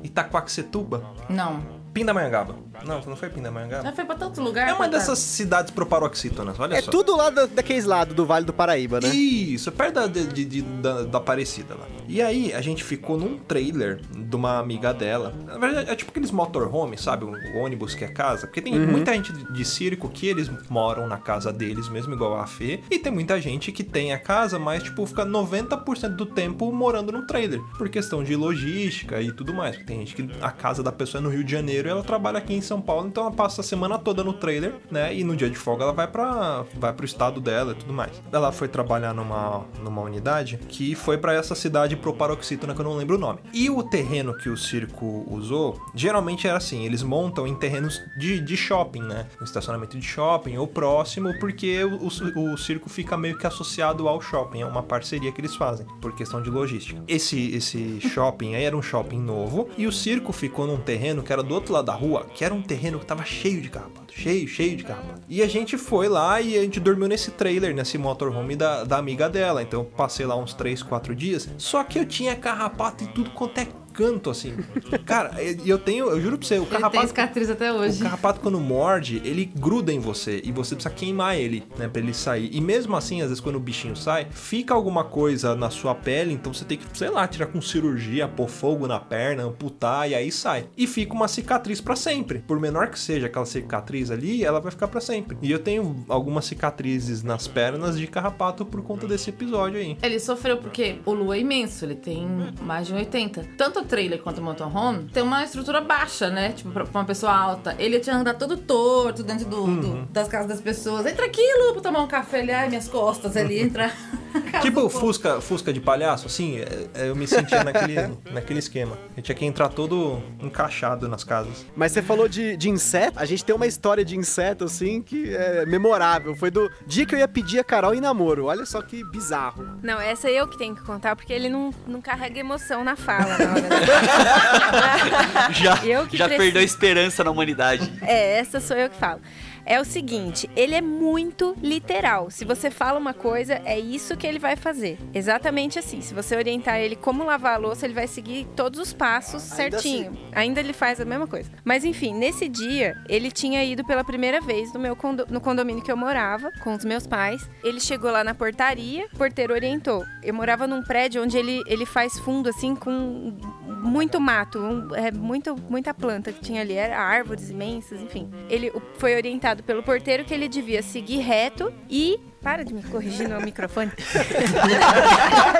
Itaquaquecetuba, Não. Pindamonhangaba. Não, não foi Pindamonhangaba. Já foi pra tanto lugar. É uma coitado. dessas cidades proparoxítonas, olha É só. tudo lá da, daqueles lados do Vale do Paraíba, né? Isso, perto da, de- de- da, da Aparecida lá. E aí, a gente ficou num trailer de uma amiga dela. Na verdade, é tipo aqueles motorhome, sabe? O, o ônibus que é casa. Porque tem muita gente de, de circo que eles moram na casa deles mesmo, igual a Fê. E tem muita gente que tem a casa, mas, tipo, fica 90% do tempo morando num trailer. Por questão de logística e tudo mais. Tem gente que a casa da pessoa é no Rio de Janeiro e ela trabalha aqui em São Paulo, então ela passa a semana toda no trailer, né? E no dia de folga ela vai para vai pro estado dela e tudo mais. Ela foi trabalhar numa, numa unidade que foi para essa cidade proparoxítona que eu não lembro o nome. E o terreno que o circo usou, geralmente era assim, eles montam em terrenos de, de shopping, né? No estacionamento de shopping ou próximo, porque o, o, o circo fica meio que associado ao shopping, é uma parceria que eles fazem, por questão de logística. Esse, esse shopping aí era um shopping novo e o circo ficou num terreno que era do outro lado da rua, que era um terreno que tava cheio de carrapato, cheio, cheio de carrapato. E a gente foi lá e a gente dormiu nesse trailer, nesse motorhome da, da amiga dela. Então eu passei lá uns 3, 4 dias. Só que eu tinha carrapato em tudo quanto é canto, assim. Cara, eu tenho, eu juro pra você, o Ele tem carrapato. cicatriz até O hoje. carrapato, quando morde, ele gruda em você e você precisa queimar ele, né, pra ele sair. E mesmo assim, às vezes, quando o bichinho sai, fica alguma coisa na sua pele, então você tem que, sei lá, tirar com cirurgia, pôr fogo na perna, amputar e aí sai. E fica uma cicatriz pra sempre. Por menor que seja aquela cicatriz ali, ela vai ficar pra sempre. E eu tenho algumas cicatrizes nas pernas de carrapato por conta desse episódio aí. Ele sofreu porque o Lu é imenso, ele tem mais de 1,80. Tanto o trailer quanto o motorhome tem uma estrutura baixa, né? Tipo, pra pra uma pessoa alta. Ele tinha andar todo torto dentro do, do- das casas das pessoas. Entra aqui, Lu, pra tomar um café. Ele, ai, minhas costas. Ele entra. Tipo. Fusca, Fusca de palhaço, assim, é- é, eu me sentia naquele, naquele esquema. Eu tinha que entrar todo encaixado nas casas. Mas você falou de, de inseto. A gente tem uma história de inseto, assim, que é memorável. Foi do dia que eu ia pedir a Carol em namoro. Olha só que bizarro. Não, essa eu que tenho que contar, porque ele não, não carrega emoção na fala na hora. né? Já, Eu que já preciso. perdeu a esperança na humanidade. É, essa sou eu que falo. É o seguinte, ele é muito literal. Se você fala uma coisa, é isso que ele vai fazer. Exatamente assim. Se você orientar ele como lavar a louça, ele vai seguir todos os passos Ainda certinho. Ainda ele faz a mesma coisa. Mas enfim, nesse dia, ele tinha ido pela primeira vez no meu condo- no condomínio que eu morava, com os meus pais. Ele chegou lá na portaria, o porteiro orientou. Eu morava num prédio onde ele, ele faz fundo, assim, com muito mato, um- é muito, muita planta que tinha ali, era árvores imensas, enfim. Ele foi orientado pelo porteiro que ele devia seguir reto e. Para de me corrigir no microfone.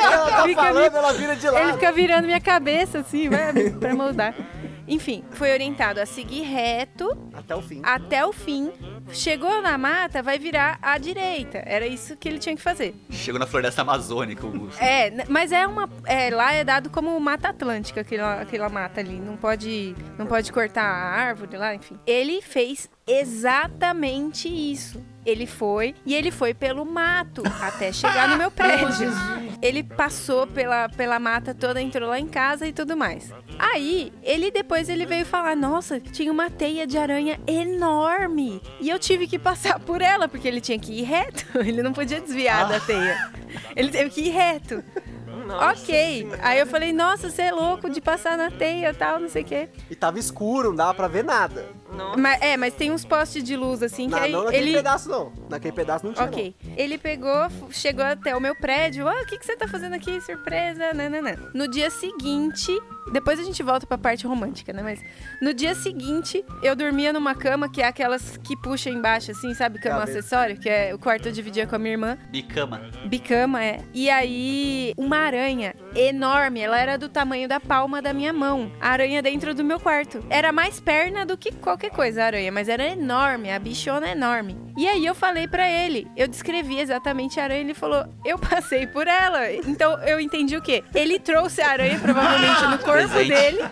ela tá Fica falando, ela vira de Ele lado. fica virando minha cabeça, assim, vai, pra moldar. Enfim, foi orientado a seguir reto Até o fim. até o fim. Chegou na mata, vai virar à direita. Era isso que ele tinha que fazer. Chegou na floresta amazônica, Augusto. É, mas é uma. É, lá é dado como mata atlântica, aquela, aquela mata ali. Não pode, não pode cortar a árvore lá, enfim. Ele fez exatamente isso. Ele foi e ele foi pelo mato até chegar no meu prédio. Ele passou pela, pela mata toda, entrou lá em casa e tudo mais. Aí, ele depois ele veio falar: Nossa, tinha uma teia de aranha enorme. E eu tive que passar por ela, porque ele tinha que ir reto. Ele não podia desviar da teia. Ele teve que ir reto. Nossa ok. Aí eu falei, nossa, você é louco de passar na teia e tal, não sei o quê. E tava escuro, não dava pra ver nada. Nossa. Mas, é, mas tem uns postes de luz assim que aí não naquele ele. pedaço, não. Naquele pedaço não tinha, Ok. Ele pegou, chegou até o meu prédio. Ah, o que, que você tá fazendo aqui? Surpresa, nananã. No dia seguinte, Depois a gente volta pra parte romântica, né? Mas no dia seguinte, eu dormia numa cama que é aquelas que puxa embaixo, assim, sabe? Cama Cabeça. acessório, que é o quarto eu dividia com a minha irmã. Bicama. Bicama, é. E aí, uma aranha enorme, ela era do tamanho da palma da minha mão. A aranha dentro do meu quarto. Era mais perna do que qualquer coisa a aranha, mas era enorme, a bichona é enorme. E aí eu falei pra ele, eu descrevi exatamente a aranha, ele falou: "Eu passei por ela". Então eu entendi o quê? Ele trouxe a aranha provavelmente no corpo Presente. dele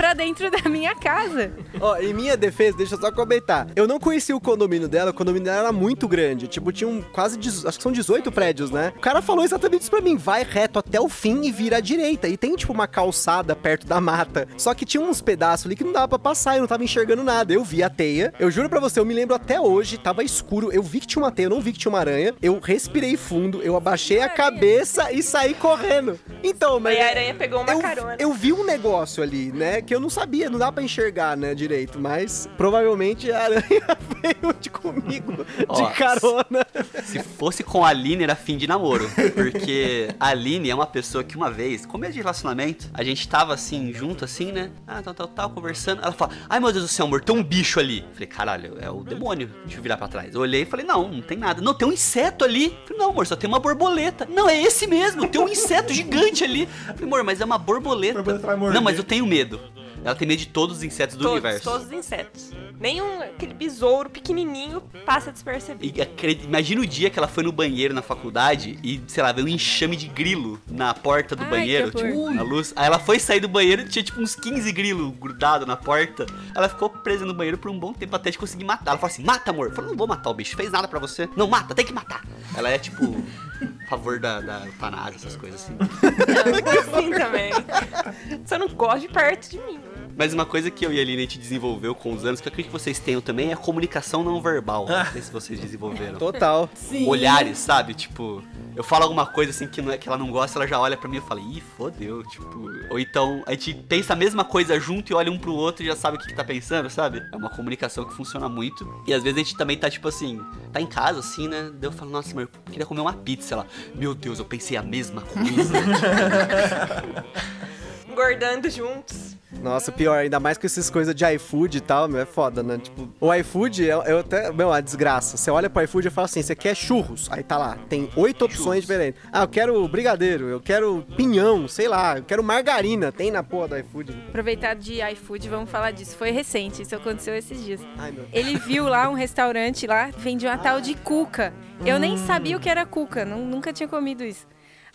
pra dentro da minha casa. Ó, em minha defesa, deixa eu só comentar. Eu não conhecia o condomínio dela, o condomínio dela era muito grande. Tipo, tinha um, quase, acho que são 18 prédios, né? O cara falou exatamente isso pra mim. Vai reto até o fim e vira à direita. E tem, tipo, uma calçada perto da mata. Só que tinha uns pedaços ali que não dava pra passar, eu não tava enxergando nada. Eu vi a teia. Eu juro pra você, eu me lembro até hoje, tava escuro. Eu vi que tinha uma teia, eu não vi que tinha uma aranha. Eu respirei fundo, eu abaixei a cabeça e saí correndo. Então, mas... Aí a aranha pegou uma eu, carona. eu vi um negócio ali, né? Que eu não sabia, não dá pra enxergar, né, direito. Mas provavelmente a aranha veio de comigo, Ó, de carona. Se fosse com a Aline, era fim de namoro. Porque a Aline é uma pessoa que uma vez, começo de relacionamento, a gente tava assim, junto assim, né? Ah, tal, tal, tal, conversando. Ela fala, ai meu Deus do céu, amor, tem um bicho ali. Falei, caralho, é o demônio. Deixa eu virar pra trás. Eu olhei e falei, não, não tem nada. Não, tem um inseto ali. Falei, não, amor, só tem uma borboleta. Não, é esse mesmo, tem um inseto gigante ali. Falei, amor, mas é uma borboleta. Borboleta vai morder. Não, mas eu tenho medo. Ela tem medo de todos os insetos do todos, universo. todos os insetos. Nenhum aquele besouro pequenininho passa despercebido. E imagina o dia que ela foi no banheiro na faculdade e, sei lá, veio um enxame de grilo na porta do Ai, banheiro, tipo, na luz. Aí ela foi sair do banheiro e tinha tipo uns 15 grilos grudados na porta. Ela ficou presa no banheiro por um bom tempo até de conseguir matar. Ela falou assim: mata, amor. Eu falei, não vou matar o bicho, fez nada pra você. Não, mata, tem que matar. Ela é tipo. Favor da, da eutanásia, essas coisas assim. Não, assim também. Você não gosta de perto de mim. Mas uma coisa que eu e a Aline a gente desenvolveu com os anos, que eu acredito que vocês tenham também, é a comunicação não verbal. Não sei se vocês desenvolveram. Total. Sim. olhares, sabe? Tipo, eu falo alguma coisa assim que, não é, que ela não gosta, ela já olha pra mim e fala, ih, fodeu, tipo. Ou então a gente pensa a mesma coisa junto e olha um pro outro e já sabe o que, que tá pensando, sabe? É uma comunicação que funciona muito. E às vezes a gente também tá, tipo assim, tá em casa assim, né? Daí eu falo, nossa, amor, eu queria comer uma pizza. Ela, meu Deus, eu pensei a mesma coisa. Engordando juntos. Nossa, pior, ainda mais com essas coisas de iFood e tal, meu, é foda, né? Tipo, o iFood, eu, eu até. Meu, é uma desgraça. Você olha pro iFood e fala assim: você quer churros? Aí tá lá, tem oito opções diferentes. Ah, eu quero brigadeiro, eu quero pinhão, sei lá, eu quero margarina. Tem na porra do iFood. Aproveitar de iFood, vamos falar disso. Foi recente, isso aconteceu esses dias. Ai, meu. Ele viu lá um restaurante lá, vende uma tal de cuca. Eu nem Hum. sabia o que era cuca, nu- nunca tinha comido isso.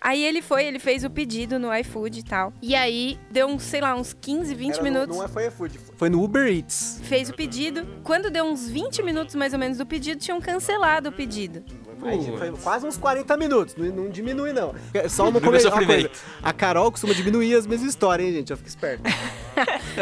Aí ele foi, ele fez o pedido no iFood e tal. E aí deu uns, sei lá, uns 15, 20 Era no- minutos. não é foi iFood, foi no Uber Eats. Fez o pedido. Quando deu uns 20 minutos mais ou menos do pedido, tinham cancelado o pedido. Foi quase uns 40 minutos, não, não diminui não. É Só uma, Viva come- o uma coisa. A Carol costuma diminuir as minhas histórias, hein, gente? Eu fico esperto.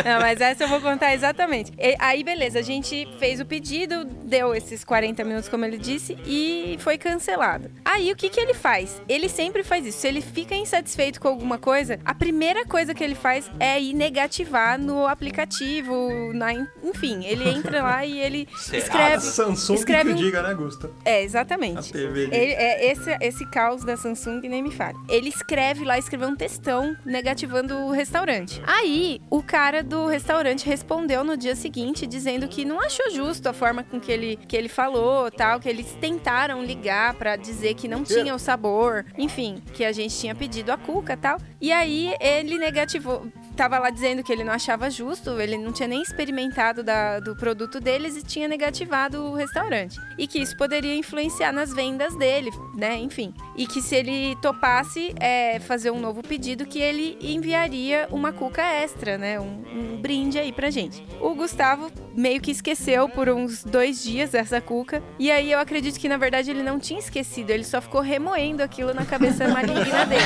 Não, mas essa eu vou contar exatamente. E- aí, beleza, a gente fez o pedido, deu esses 40 minutos, como ele disse, e foi cancelado. Aí, o que, que ele faz? Ele sempre faz isso. Se ele fica insatisfeito com alguma coisa, a primeira coisa que ele faz é ir negativar no aplicativo, na, enfim, ele entra lá e ele Será? escreve. Samsung escreve que o diga, né, Gusta? É, exatamente. Ali. Ele, é esse, esse caos da Samsung nem me fale. Ele escreve lá, escreveu um textão negativando o restaurante. Aí, o cara do restaurante respondeu no dia seguinte, dizendo que não achou justo a forma com que ele, que ele falou, tal, que eles tentaram ligar pra dizer que não tinha o sabor, enfim, que a gente tinha pedido a cuca, tal. E aí, ele negativou, tava lá dizendo que ele não achava justo, ele não tinha nem experimentado da- do produto deles e tinha negativado o restaurante. E que isso poderia influenciar nas vendas dele, né? Enfim. E que se ele topasse é, fazer um novo pedido, que ele enviaria uma cuca extra, né? Um, um brinde aí pra gente. O Gustavo meio que esqueceu por uns dois dias essa cuca. E aí eu acredito que, na verdade, ele não tinha esquecido, ele só ficou remoendo aquilo na cabeça maligna dele.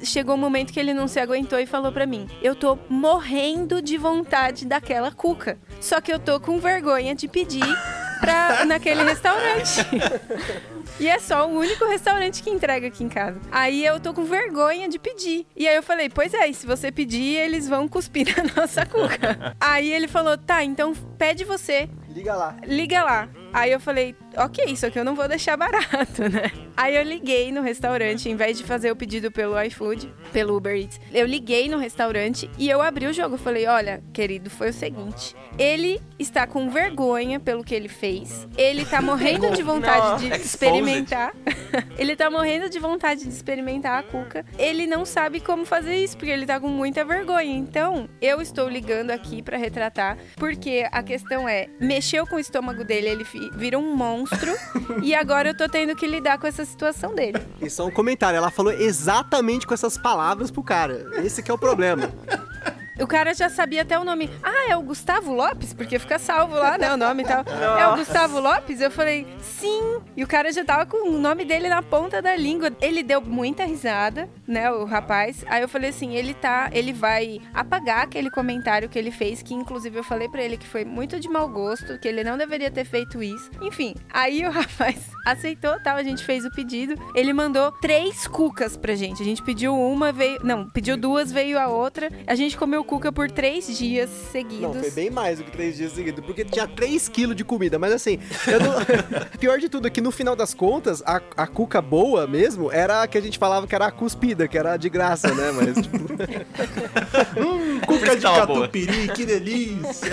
Chegou um momento que ele não se aguentou e falou pra mim: Eu tô morrendo de vontade daquela cuca. Só que eu tô com vergonha de pedir pra, naquele restaurante. E é só o único restaurante que entrega aqui em casa. Aí eu tô com vergonha de pedir. E aí eu falei, pois é, e se você pedir, eles vão cuspir na nossa cuca. aí ele falou, tá, então pede você Liga lá. liga lá. Aí eu falei, ok, só que eu não vou deixar barato, né? Aí eu liguei no restaurante, em vez de fazer o pedido pelo iFood, pelo Uber Eats, eu liguei no restaurante e eu abri o jogo. Eu falei: olha, querido, foi o seguinte. Ele está com vergonha pelo que ele fez. Ele tá morrendo de vontade de experimentar. ele tá morrendo de vontade de experimentar a cuca. Ele não sabe como fazer isso, porque ele tá com muita vergonha. Então, eu estou ligando aqui pra retratar, porque a questão é: mexeu com o estômago dele, ele vira um monstro. e agora eu tô tendo que lidar com essa situação dele. E só um comentário, ela falou exatamente com essas palavras pro cara. Esse que é o problema. O cara já sabia até o nome. Ah, é o Gustavo Lopes? Porque fica salvo lá, né? O nome e tal. É o Gustavo Lopes? Eu falei, sim. E o cara já tava com o nome dele na ponta da língua. Ele deu muita risada, né? O rapaz. Aí eu falei assim: ele tá. Ele vai apagar aquele comentário que ele fez, que inclusive eu falei pra ele que foi muito de mau gosto, que ele não deveria ter feito isso. Enfim, aí o rapaz aceitou, tal. A gente fez o pedido. Ele mandou três cucas pra gente. A gente pediu uma, veio. Não, pediu duas, veio a outra. A gente comeu cuca por três dias seguidos. Não, foi bem mais do que três dias seguidos, porque tinha 3 quilos de comida. Mas assim, eu não... pior de tudo é que no final das contas, a, a cuca boa mesmo era a que a gente falava que era a cuspida, que era de graça, né? Mas, tipo, Cuca de Tava boa. catupiry, que delícia.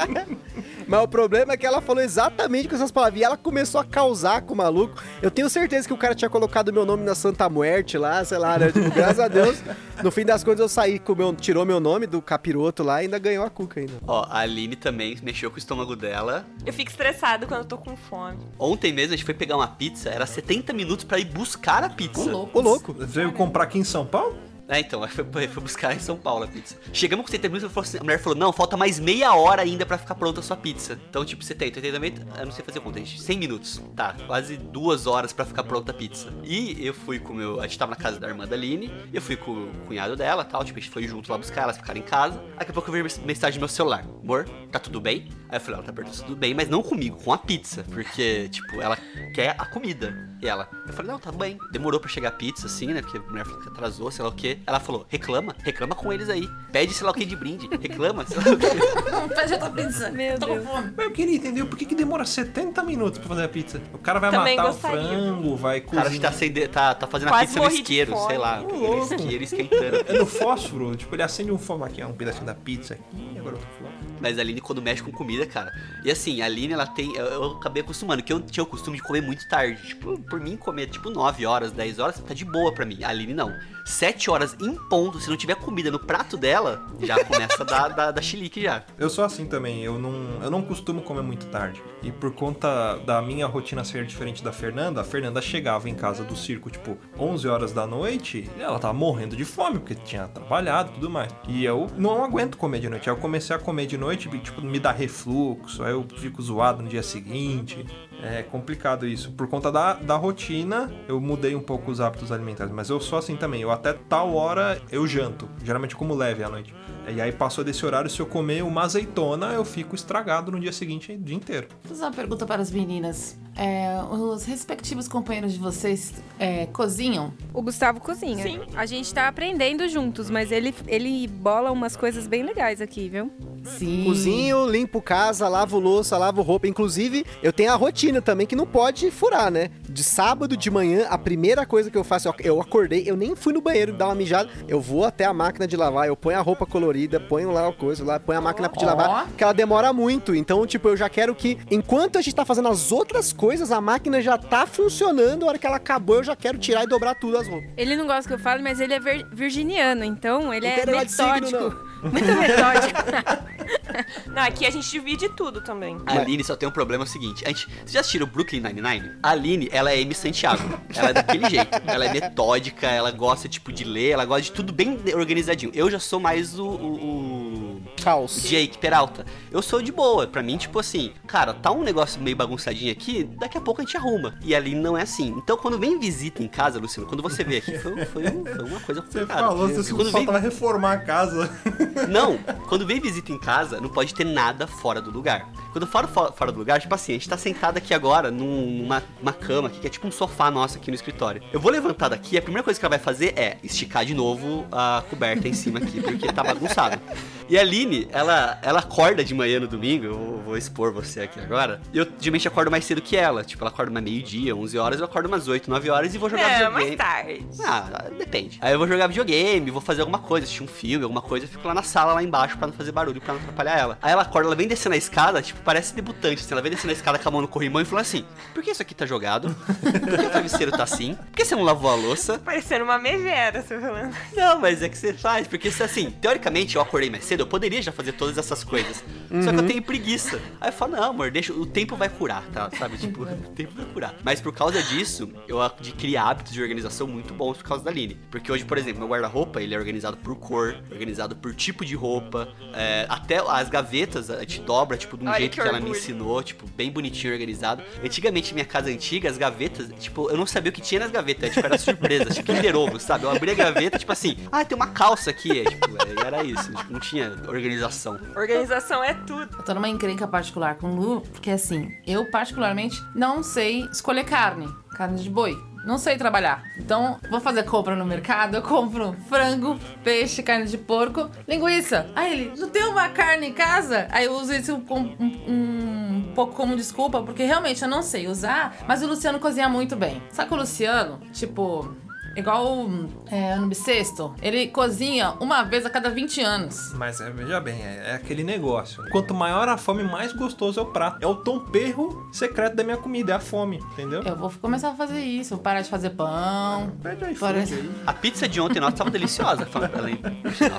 mas o problema é que ela falou exatamente com essas palavras. E ela começou a causar com o maluco. Eu tenho certeza que o cara tinha colocado meu nome na Santa Muerte lá, sei lá, né? Tipo, graças a Deus, no fim das contas eu saí com o meu. Tirou meu nome do capiroto lá e ainda ganhou a cuca ainda. Ó, a Aline também mexeu com o estômago dela. Eu fico estressado quando eu tô com fome. Ontem mesmo a gente foi pegar uma pizza, era 70 minutos pra ir buscar a pizza. Ô, louco. Ô, louco. Você veio comprar aqui em São Paulo? É, então, foi, foi buscar em São Paulo a pizza. Chegamos com 70 minutos assim- a mulher falou: Não, falta mais meia hora ainda pra ficar pronta a sua pizza. Então, tipo, 70, 80 minutos, eu não sei fazer conta, gente. 100 minutos. Tá, quase duas horas pra ficar pronta a pizza. E eu fui com o meu. A gente tava na casa da irmã da Aline, eu fui com o cunhado dela tal. Tipo, a gente foi junto lá buscar, elas ficaram em casa. Daqui a pouco eu vi mensagem no meu celular: Amor, tá tudo bem? Aí eu falei: Ela tá perguntando tudo bem, mas não comigo, com a pizza. Porque, tipo, ela quer a comida. E ela, eu falei, não, tá bem. Demorou pra chegar a pizza, assim, né? Porque a mulher falou que atrasou, sei lá o quê. Ela falou, reclama, reclama com eles aí. Pede, sei lá o que de brinde. Reclama, sei lá o pizza. Meu Tô Deus. Mas eu queria entender por que, que demora 70 minutos pra fazer a pizza. O cara vai Também matar gostaria. o frango, vai O cara que tá, cozinhar. acende, tá, tá fazendo a Quase pizza no isqueiro, sei lá. Louco. isqueiro esquentando. É no fósforo, tipo, ele acende um fogo aqui, ó, um pedacinho da pizza aqui, agora eu tô falando. Mas a Aline, quando mexe com comida, cara. E assim, a Aline, ela tem. Eu, eu acabei acostumando, que eu tinha o costume de comer muito tarde. Tipo, por mim, comer tipo 9 horas, 10 horas, tá de boa pra mim. A Aline não. 7 horas em ponto, se não tiver comida no prato dela, já começa a dar, dar, dar chilique já. Eu sou assim também, eu não, eu não costumo comer muito tarde. E por conta da minha rotina ser diferente da Fernanda, a Fernanda chegava em casa do circo, tipo, 11 horas da noite, e ela tava morrendo de fome, porque tinha trabalhado e tudo mais. E eu não aguento comer de noite. Aí eu comecei a comer de noite, tipo, me dá refluxo, aí eu fico zoado no dia seguinte. É complicado isso. Por conta da, da rotina, eu mudei um pouco os hábitos alimentares. Mas eu sou assim também. Eu até tal hora eu janto. Geralmente como leve à noite. E aí passou desse horário, se eu comer uma azeitona, eu fico estragado no dia seguinte o dia inteiro. Vou fazer uma pergunta para as meninas. É, os respectivos companheiros de vocês é, cozinham? O Gustavo cozinha. Sim. A gente tá aprendendo juntos, mas ele, ele bola umas coisas bem legais aqui, viu? Sim. Cozinho, limpo casa, lavo louça, lavo roupa. Inclusive, eu tenho a rotina também que não pode furar, né? De sábado de manhã, a primeira coisa que eu faço, eu- acordei, eu nem fui no banheiro dar uma mijada, eu vou até a máquina de lavar, eu ponho a roupa colorida, ponho lá a coisa lá, ponho a máquina de lavar, que ela demora muito. Então, tipo, eu já quero que, enquanto a gente tá fazendo as outras coisas, a máquina já tá funcionando, a hora que ela acabou, eu já quero tirar e dobrar tudo as roupas. Ele não gosta que eu fale, mas ele é vir- virginiano, então ele Não é de signo, metódico. Muito metódico. Não, aqui a gente divide tudo também. A Aline só tem um problema é o seguinte: a gente, vocês já assistiram Brooklyn Nine-Nine? A Aline, ela é M. Santiago. Ela é daquele jeito. Ela é metódica, ela gosta, tipo, de ler, ela gosta de tudo bem organizadinho. Eu já sou mais o. o, o- Caos. Jake Peralta. Eu sou de boa. Pra mim, tipo assim, cara, tá um negócio meio bagunçadinho aqui, daqui a pouco a gente arruma. E a Aline não é assim. Então, quando vem visita em casa, Luciano, quando você veio aqui, foi, foi, foi uma coisa Você complicada. falou, você quando só vem tava reformar a casa. não, quando vem visita em casa, não pode ter nada fora do lugar. Quando eu falo fo- fora do lugar, tipo assim, a gente tá sentado aqui agora num- numa uma cama aqui, que é tipo um sofá nosso aqui no escritório. Eu vou levantar daqui, a primeira coisa que ela vai fazer é esticar de novo a coberta em cima aqui, porque tá bagunçado. E a Ela, ela acorda de manhã no domingo, eu vou, expor você aqui agora. Eu geralmente acordo mais cedo que ela. Tipo, ela acorda mais meio-dia, 11 horas, eu acordo umas 8, 9 horas e vou jogar É, videogame. mais tarde. Ah, depende. Aí eu vou jogar videogame, vou fazer alguma coisa, assistir um filme, alguma coisa, eu fico lá na sala, lá embaixo, pra não fazer barulho, pra não atrapalhar ela. Aí ela acorda, ela vem descendo a escada, tipo, parece debutante, assim, ela vem descendo a escada com a mão no corrimão e falando assim, por que isso aqui tá jogado? Por que o travesseiro tá assim? Por que você não lavou a louça? Parecendo uma megera, você falando. Não, mas é que você faz, porque se assim, teoricamente eu acordei mais cedo, eu poderia já fazer todas essas coisas. Só que eu tenho preguiça. Aí eu falo, não, amor, deixa, o tempo vai curar, tá? Sabe? Tipo, o tempo vai curar. Mas por causa disso, eu adquiri hábitos de organização muito bons por causa da Aline. Porque hoje, por exemplo, meu guarda-roupa, ele é organizado por cor, organizado por tipo de roupa, é, até as gavetas a gente dobra, tipo, de um Olha jeito que que, ela me ensinou, tipo, bem bonitinho, organizado. Antigamente, minha casa antiga, as gavetas, tipo, eu não sabia o que tinha nas gavetas, tipo, era surpresa, tipo, Kinder Ovo, sabe? Eu abri a gaveta, tipo assim, ah, tem uma calça aqui, é, tipo, é, era isso, tipo, não tinha organização. Organização é tudo. Eu tô numa encrenca particular com o Lu, porque assim, eu particularmente não sei escolher carne, carne de boi. Não sei trabalhar. Então, vou fazer compra no mercado, eu compro frango, peixe, carne de porco, linguiça. Aí ele, não tem uma carne em casa? Aí eu uso isso com um, um pouco como desculpa, porque realmente eu não sei usar, mas o Luciano cozinha muito bem. Sabe que o Luciano, tipo, igual é, ano bissexto, ele cozinha uma vez a cada 20 anos. Mas é, veja bem, é, é aquele negócio. Quanto maior a fome, mais gostoso é o prato. É o tomperro secreto da minha comida, é a fome, entendeu? Eu vou começar a fazer isso, vou parar de fazer pão. Pede iFood Para- aí. A pizza de ontem nossa tava deliciosa, falando sinal.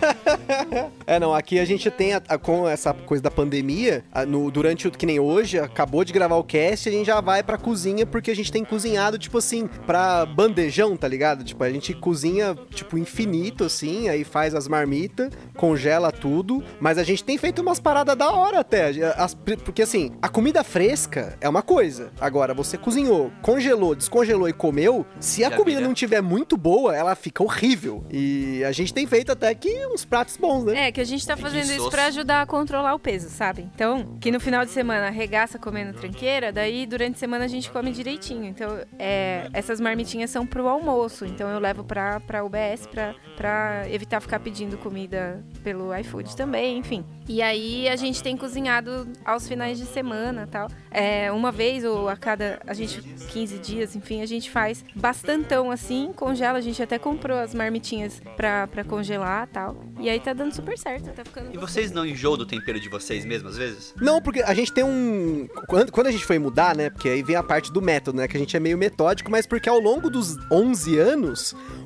É, não, aqui a gente tem, a- a- com essa coisa da pandemia, a- no, durante o que nem hoje, acabou de gravar o cast, a gente já vai pra cozinha, porque a gente tem cozinhado, tipo assim, pra bandejão, tá ligado? Tipo, a gente cozinha, tipo, infinito, assim, aí faz as marmitas, congela tudo, mas a gente tem feito umas paradas da hora até, as- porque assim, a comida fresca é uma coisa, agora, você cozinhou, congelou, descongelou e comeu, se a Já comida vira. não tiver muito boa, ela fica horrível, e a gente tem feito até que uns pratos bons, né? É, que a gente tá fazendo isso pra ajudar a controlar o peso, sabe? Então, que no final de semana arregaça comendo tranqueira, daí durante a semana a gente come direitinho. Então, é, essas marmitinhas são pro almoço. Então, eu levo pra, pra UBS pra, pra evitar ficar pedindo comida pelo iFood também, enfim. E aí, a gente tem cozinhado aos finais de semana tal. É, uma vez ou a cada, a gente, 15 dias, enfim, a gente faz bastantão assim, congela. A gente até comprou as marmitinhas pra, pra congelar tal. E aí tá dando super certo, tá ficando E vocês não enjoam do tempero de vocês mesmo, às vezes? Não, porque a gente tem um. Quando, quando a gente foi mudar, né? Porque aí vem a parte do método, né? Que a gente é meio metódico, mas porque ao longo dos 11 anos,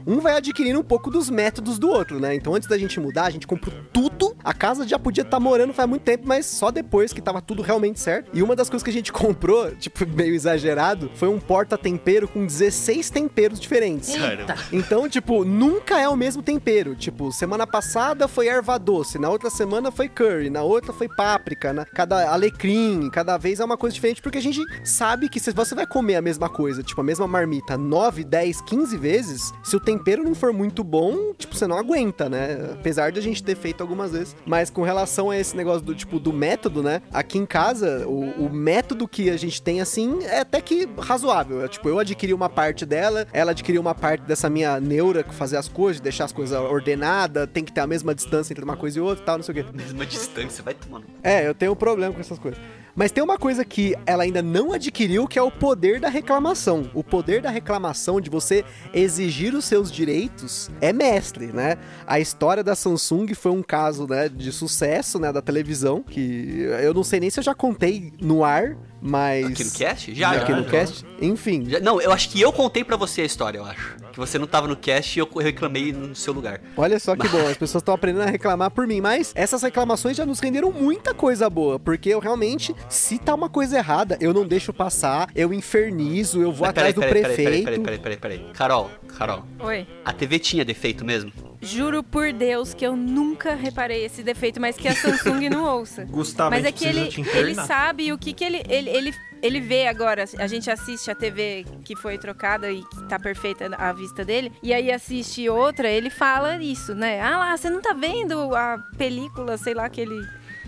um vai adquirindo um pouco dos métodos do outro, né? Então antes da gente mudar, a gente comprou tudo. A casa já podia estar morando faz muito tempo, mas só depois que tava tudo realmente certo. E uma das coisas que a gente comprou, tipo, meio exagerado, foi um porta-tempero com 16 temperos diferentes. Eita! Então, tipo, nunca é o mesmo tempero. Tipo, semana passada foi erva doce, na outra semana foi curry, na outra foi páprica, na cada alecrim, cada vez é uma coisa diferente, porque a gente sabe que se você vai comer a mesma coisa, tipo, a mesma marmita 9, 10, 15 vezes, se o tempero não for muito bom, tipo, você não aguenta, né? Apesar de a gente ter feito algumas vezes. Mas com relação a esse negócio do, tipo, do método, né? Aqui em casa, o, o método que a gente tem, assim, é até que razoável. É, tipo, eu adquiri uma parte dela, ela adquiriu uma parte dessa minha neura, que fazer as coisas, deixar as coisas ordenadas, tem que ter a mesma distância entre uma coisa e outra e tal, não sei o quê. Mesma distância, vai tomando. É, eu tenho um problema com essas coisas. Mas tem uma coisa que ela ainda não adquiriu, que é o poder da reclamação. O poder da reclamação, de você exigir os seus direitos, é mestre, né? A história da Samsung foi um caso, né, de sucesso, né, da televisão, que eu não sei nem se eu já contei no ar, mas... Aqui no cast? Já, aqui já, no já. cast? Enfim. Já- não, eu acho que eu contei pra você a história, eu acho. Que você não tava no cast e eu reclamei no seu lugar. Olha só que bom, as pessoas estão aprendendo a reclamar por mim, mas essas reclamações já nos renderam muita coisa boa, porque eu realmente, se tá uma coisa errada, eu não deixo passar, eu infernizo, eu vou Mas atrás do peraí, prefeito. Peraí, peraí, peraí, peraí, peraí. Carol, Carol, Oi. a TV tinha defeito mesmo? Juro por Deus que eu nunca reparei esse defeito, mas que a Samsung não ouça. Gustavo, Mas a é que ele, ele sabe o que, que ele, ele, ele, ele vê agora. A gente assiste a TV que foi trocada e que tá perfeita à vista dele. E aí assiste outra, ele fala isso, né? Ah lá, você não tá vendo a película, sei lá, que ele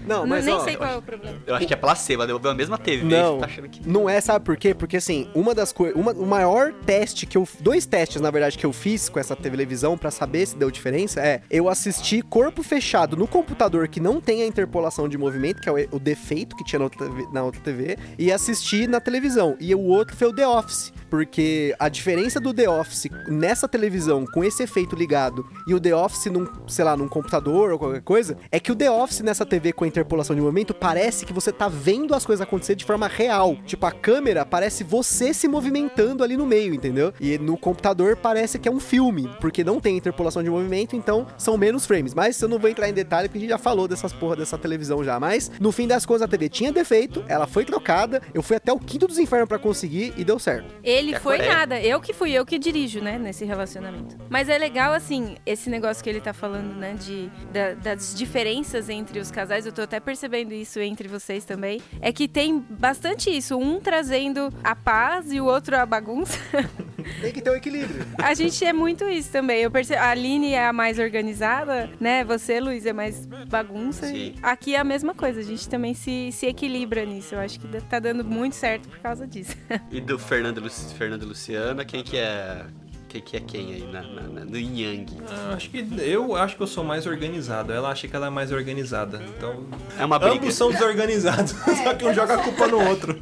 Não, Não, mas nem ó, sei qual é o problema. Eu acho que é placebo, ela devolveu a mesma TV. Não, Tá achando que... não é, sabe por quê? Porque assim, uma das coisas. O maior teste que eu. Dois testes, na verdade, que eu fiz com essa televisão pra saber se deu diferença é eu assisti corpo fechado no computador que não tem a interpolação de movimento, que é o, o defeito que tinha na outra, TV, na outra TV, e assisti na televisão. E o outro foi o The Office. Porque a diferença do The Office nessa televisão com esse efeito ligado e o The Office num, sei lá, num computador ou qualquer coisa, é que o The Office nessa TV com a interpolação de movimento parece que você tá vendo as coisas acontecer de forma real. Tipo, a câmera parece você se movimentando ali no meio, entendeu? E no computador parece que é um filme, porque não tem interpolação de movimento, então são menos frames. Mas eu não vou entrar em detalhe porque a gente já falou dessas porra dessa televisão já. Mas no fim das contas a TV tinha defeito, ela foi trocada, eu fui até o quinto dos infernos pra conseguir e deu certo. Ele É foi nada, eu que fui, eu que dirijo, né, nesse relacionamento. Mas é legal, assim, esse negócio que ele tá falando, né, de, da- das diferenças entre os casais, eu tô até percebendo isso entre vocês também, é que tem bastante isso, um trazendo a paz e o outro a bagunça. Tem que ter um equilíbrio. A gente é muito isso também. Eu percebo, a Aline é a mais organizada, né? Você, Luiz, é mais bagunça. Sim. Aqui é a mesma coisa. A gente também se, se equilibra nisso. Eu acho que tá dando muito certo por causa disso. E do Fernando, Lu... Fernando Luciana, quem que é... Quem que é quem aí na, na- na- no Yang? Ah, acho que eu acho que eu sou mais organizado. Ela acha que ela é mais organizada. Então, É uma briga. ambos são desorganizados, só que um joga a culpa no outro.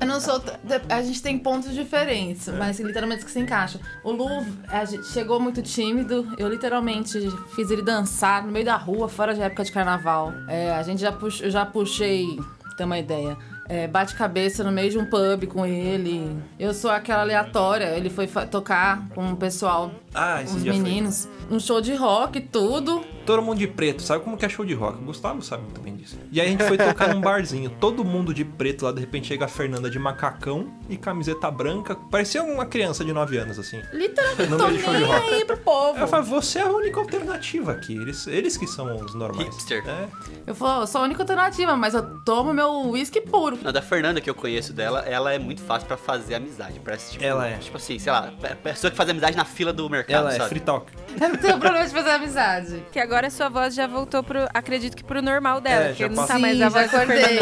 Eu não sou. A gente tem pontos diferentes, mas literalmente que se encaixa. O Lu a gente chegou muito tímido. Eu literalmente fiz ele dançar no meio da rua, fora de época de carnaval. É, a gente já, pux, eu já puxei. Tem uma ideia. É, bate-cabeça no meio de um pub com ele. Eu sou aquela aleatória. Ele foi tocar com o pessoal, Ah, esse os dia foi. meninos. Um show de rock, tudo. Todo mundo de preto, sabe como que é show de rock? O Gustavo sabe muito bem disso. E aí a gente foi tocar num barzinho, todo mundo de preto lá, de repente chega a Fernanda de macacão e camiseta branca. Parecia uma criança de 9 anos, assim. Literalmente, tô meio de nem rock. aí pro povo. Eu falei, você é a única alternativa aqui. Eles, eles que são os normais. Hipster. É. Eu falo, eu sou a única alternativa, mas eu tomo meu uísque puro. Não, da Fernanda que eu conheço dela, ela é muito fácil pra fazer amizade. Parece tipo. Ela é. Tipo assim, sei lá, pe- pessoa que faz amizade na fila do mercado, Ela é sabe? free talk. Eu não tenho problema de fazer amizade. Que agora a sua voz já voltou pro, acredito que pro normal dela, É, porque não passou. tá mais Sim, a já voz da acordei.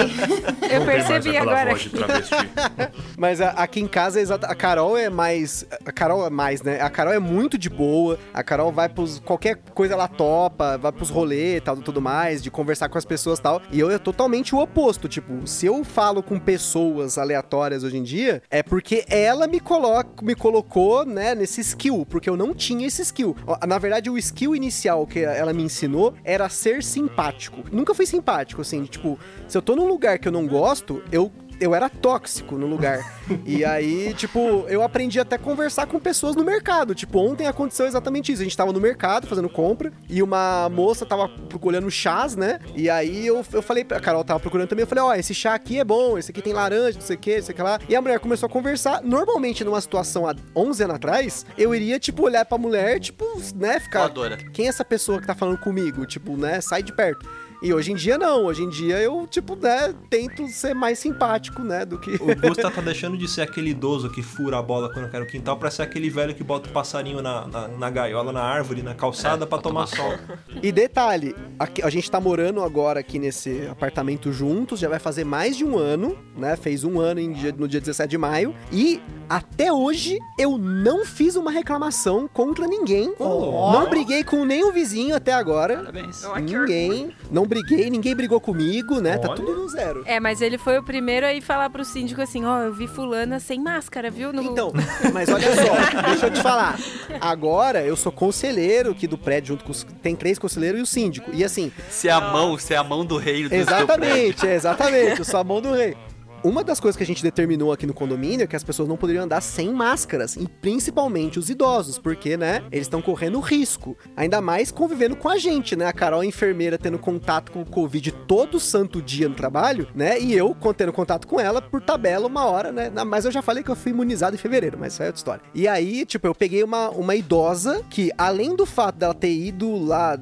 Eu percebi agora. Mas a- aqui em casa, é exata- a Carol é mais. A Carol é mais, né? A Carol é muito de boa. A Carol vai pros. Qualquer coisa ela topa, vai pros rolês e tal, tudo mais, de conversar com as pessoas e tal. E eu é totalmente o oposto. Tipo, se eu falo com pessoas aleatórias hoje em dia, é porque ela me, coloca, me colocou, né, nesse skill. Porque eu não tinha esse skill. Ó, Na verdade, o skill inicial que ela me ensinou era ser simpático. Nunca fui simpático, assim. Tipo, se eu tô num lugar que eu não gosto, eu eu era tóxico no lugar. E aí, tipo, eu aprendi até a conversar com pessoas no mercado. Tipo, ontem aconteceu exatamente isso. A gente tava no mercado fazendo compra e uma moça tava procurando chás, né? E aí eu, eu falei, a Carol tava procurando também, eu falei, ó, esse chá aqui é bom, esse aqui tem laranja, não sei o que, não sei o que lá. E a mulher começou a conversar. Normalmente, numa situação há 11 anos atrás, eu iria, tipo, olhar pra mulher, tipo, né, ficar... Quem é essa pessoa que tá falando comigo? Tipo, né, sai de perto. E hoje em dia não, hoje em dia eu, tipo, né, tento ser mais simpático, né, do que... O Gusta tá deixando de ser aquele idoso que fura a bola quando quer o quintal pra ser aquele velho que bota o passarinho na, na, na gaiola, na árvore, na calçada pra tomar sol. E detalhe, aqui- a gente tá morando agora aqui nesse apartamento juntos, já vai fazer mais de um ano, né? Fez um ano em dia- no dia 17 de maio. E até hoje eu não fiz uma reclamação contra ninguém. Oh. Não briguei com nenhum vizinho até agora. Parabéns. Que Ninguém. Não briguei, ninguém brigou comigo, né? Tá Olha. tudo no zero. É, mas ele foi o primeiro a ir falar pro síndico assim, ó, eu vi fulana sem máscara, viu? No... Então, mas olha só, deixa eu te falar. Agora eu sou conselheiro aqui do prédio, junto com os. Tem três conselheiros e o síndico. E assim, Ser a mão, ser a mão do rei do. Exatamente, é, exatamente. Eu sou a mão do rei. Uma das coisas que a gente determinou aqui no condomínio é que as pessoas não poderiam andar sem máscaras, e principalmente os idosos, porque, né, eles estão correndo risco. Ainda mais convivendo com a gente, né? A Carol, enfermeira, tendo contato com o Covid todo santo dia no trabalho, né? E eu tendo contato com ela por tabela uma hora, né? Mas eu já falei que eu fui imunizado em fevereiro, mas isso é outra história. E aí, tipo, eu peguei uma, uma idosa que, além do fato dela ter ido lá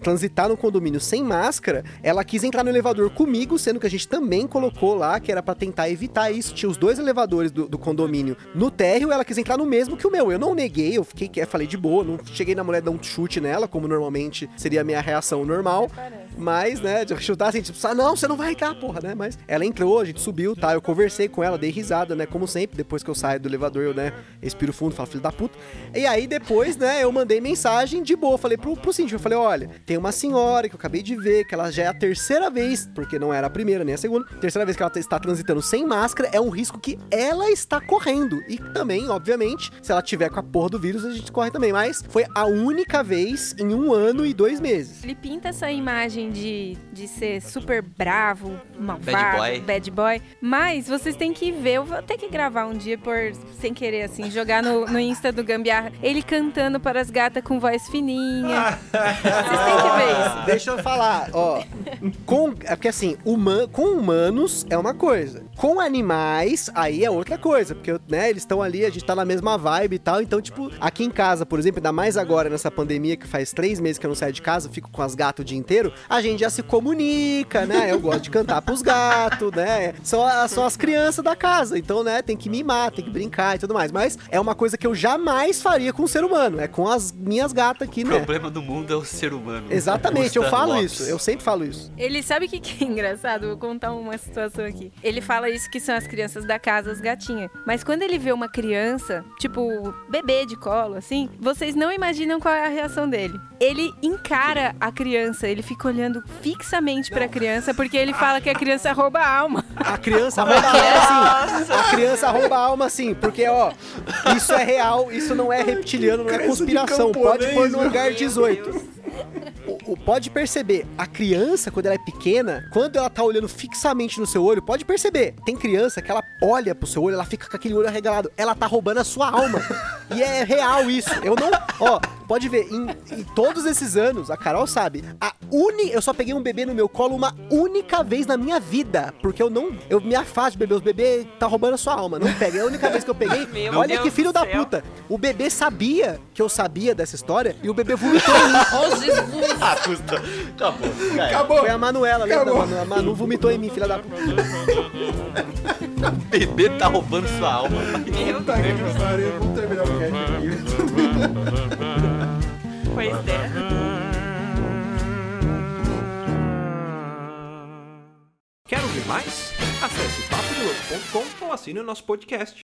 transitar no condomínio sem máscara, ela quis entrar no elevador comigo, sendo que a gente também colocou lá que era pra tentar evitar isso. Tinha os dois elevadores do, do condomínio no térreo, ela quis entrar no mesmo que o meu. Eu não neguei, eu fiquei, eu falei de boa, não cheguei na mulher dar um chute nela, como normalmente seria a minha reação normal. Mas, né, de chutar assim, tipo, ah, não, você não vai entrar, porra, né? Mas ela entrou, a gente subiu, tá? Eu conversei com ela, dei risada, né? Como sempre, depois que eu saio do elevador, eu, né, respiro fundo, falo, filho da puta. E aí depois, né, eu mandei mensagem de boa, falei pro, pro síndico, eu falei, olha, tem uma senhora que eu acabei de ver, que ela já é a terceira vez, porque não era a primeira nem a segunda, terceira vez que ela está transitando sem máscara, é um risco que ela está correndo. E também, obviamente, se ela tiver com a porra do vírus, a gente corre também. Mas foi a única vez em um ano e dois meses. Ele pinta essa imagem de, de ser super bravo, malvado, Bad boy. bad boy. Mas vocês têm que ver, eu vou ter que gravar um dia por sem querer, assim, jogar no, no Insta do Gambiarra. Ele cantando para as gatas com voz fininha. vocês têm que ver isso. Deixa eu falar, ó. Com, é porque assim, human, com humanos é uma coisa. Com animais, aí é outra coisa. Porque, né, eles estão ali, a gente tá na mesma vibe e tal. Então, tipo, aqui em casa, por exemplo, ainda mais agora nessa pandemia que faz três meses que eu não saio de casa, fico com as gatas o dia inteiro, a gente já se comunica, né? Eu gosto de cantar pros gatos, né? São, são as crianças da casa. Então, né, tem que mimar, tem que brincar e tudo mais. Mas é uma coisa que eu jamais faria com o ser humano. É com as minhas gatas aqui, O né? problema do mundo é o ser humano. Exatamente, eu falo Lopes. isso. Eu sempre falo isso. Ele sabe o que, que é engraçado? Vou contar uma situação aqui. Ele fala isso que são as crianças da casa, as gatinhas. Mas quando ele vê uma criança, tipo, bebê de colo, assim, vocês não imaginam qual é a reação dele. Ele encara a criança, ele fica olhando fixamente pra criança, porque ele fala que a criança rouba a alma. A criança rouba a alma sim. A criança rouba a alma sim. Porque, ó, isso é real, isso não é reptiliano, não é conspiração. Pode pôr no lugar 18. O- o- pode perceber, a criança, quando ela é pequena, quando ela tá olhando fixamente no seu olho, pode perceber. Tem criança que ela olha pro seu olho, ela fica com aquele olho arregalado. Ela tá roubando a sua alma. E é real isso. Eu não. Ó, pode ver, em, em todos esses anos, a Carol sabe, a uni, eu só peguei um bebê no meu colo uma única vez na minha vida. Porque eu não. Eu me afasto de bebê. Os bebês tá roubando a sua alma. Não pega. É a única vez que eu peguei. Meu Olha Deus que filho da céu. puta. O bebê sabia que eu sabia dessa história e o bebê vomitou em mim. Oh, Jesus! Ah, custa. Acabou. Acabou. Foi a Manuela, Acabou. Manu? A Manu vomitou em mim, filha da puta. O bebê tá roubando sua alma. Meu Tá aqui que pariu, vamos terminar o cast aqui. Pois é. Quer ouvir mais? Acesse papodelouco.com ou assine o nosso podcast.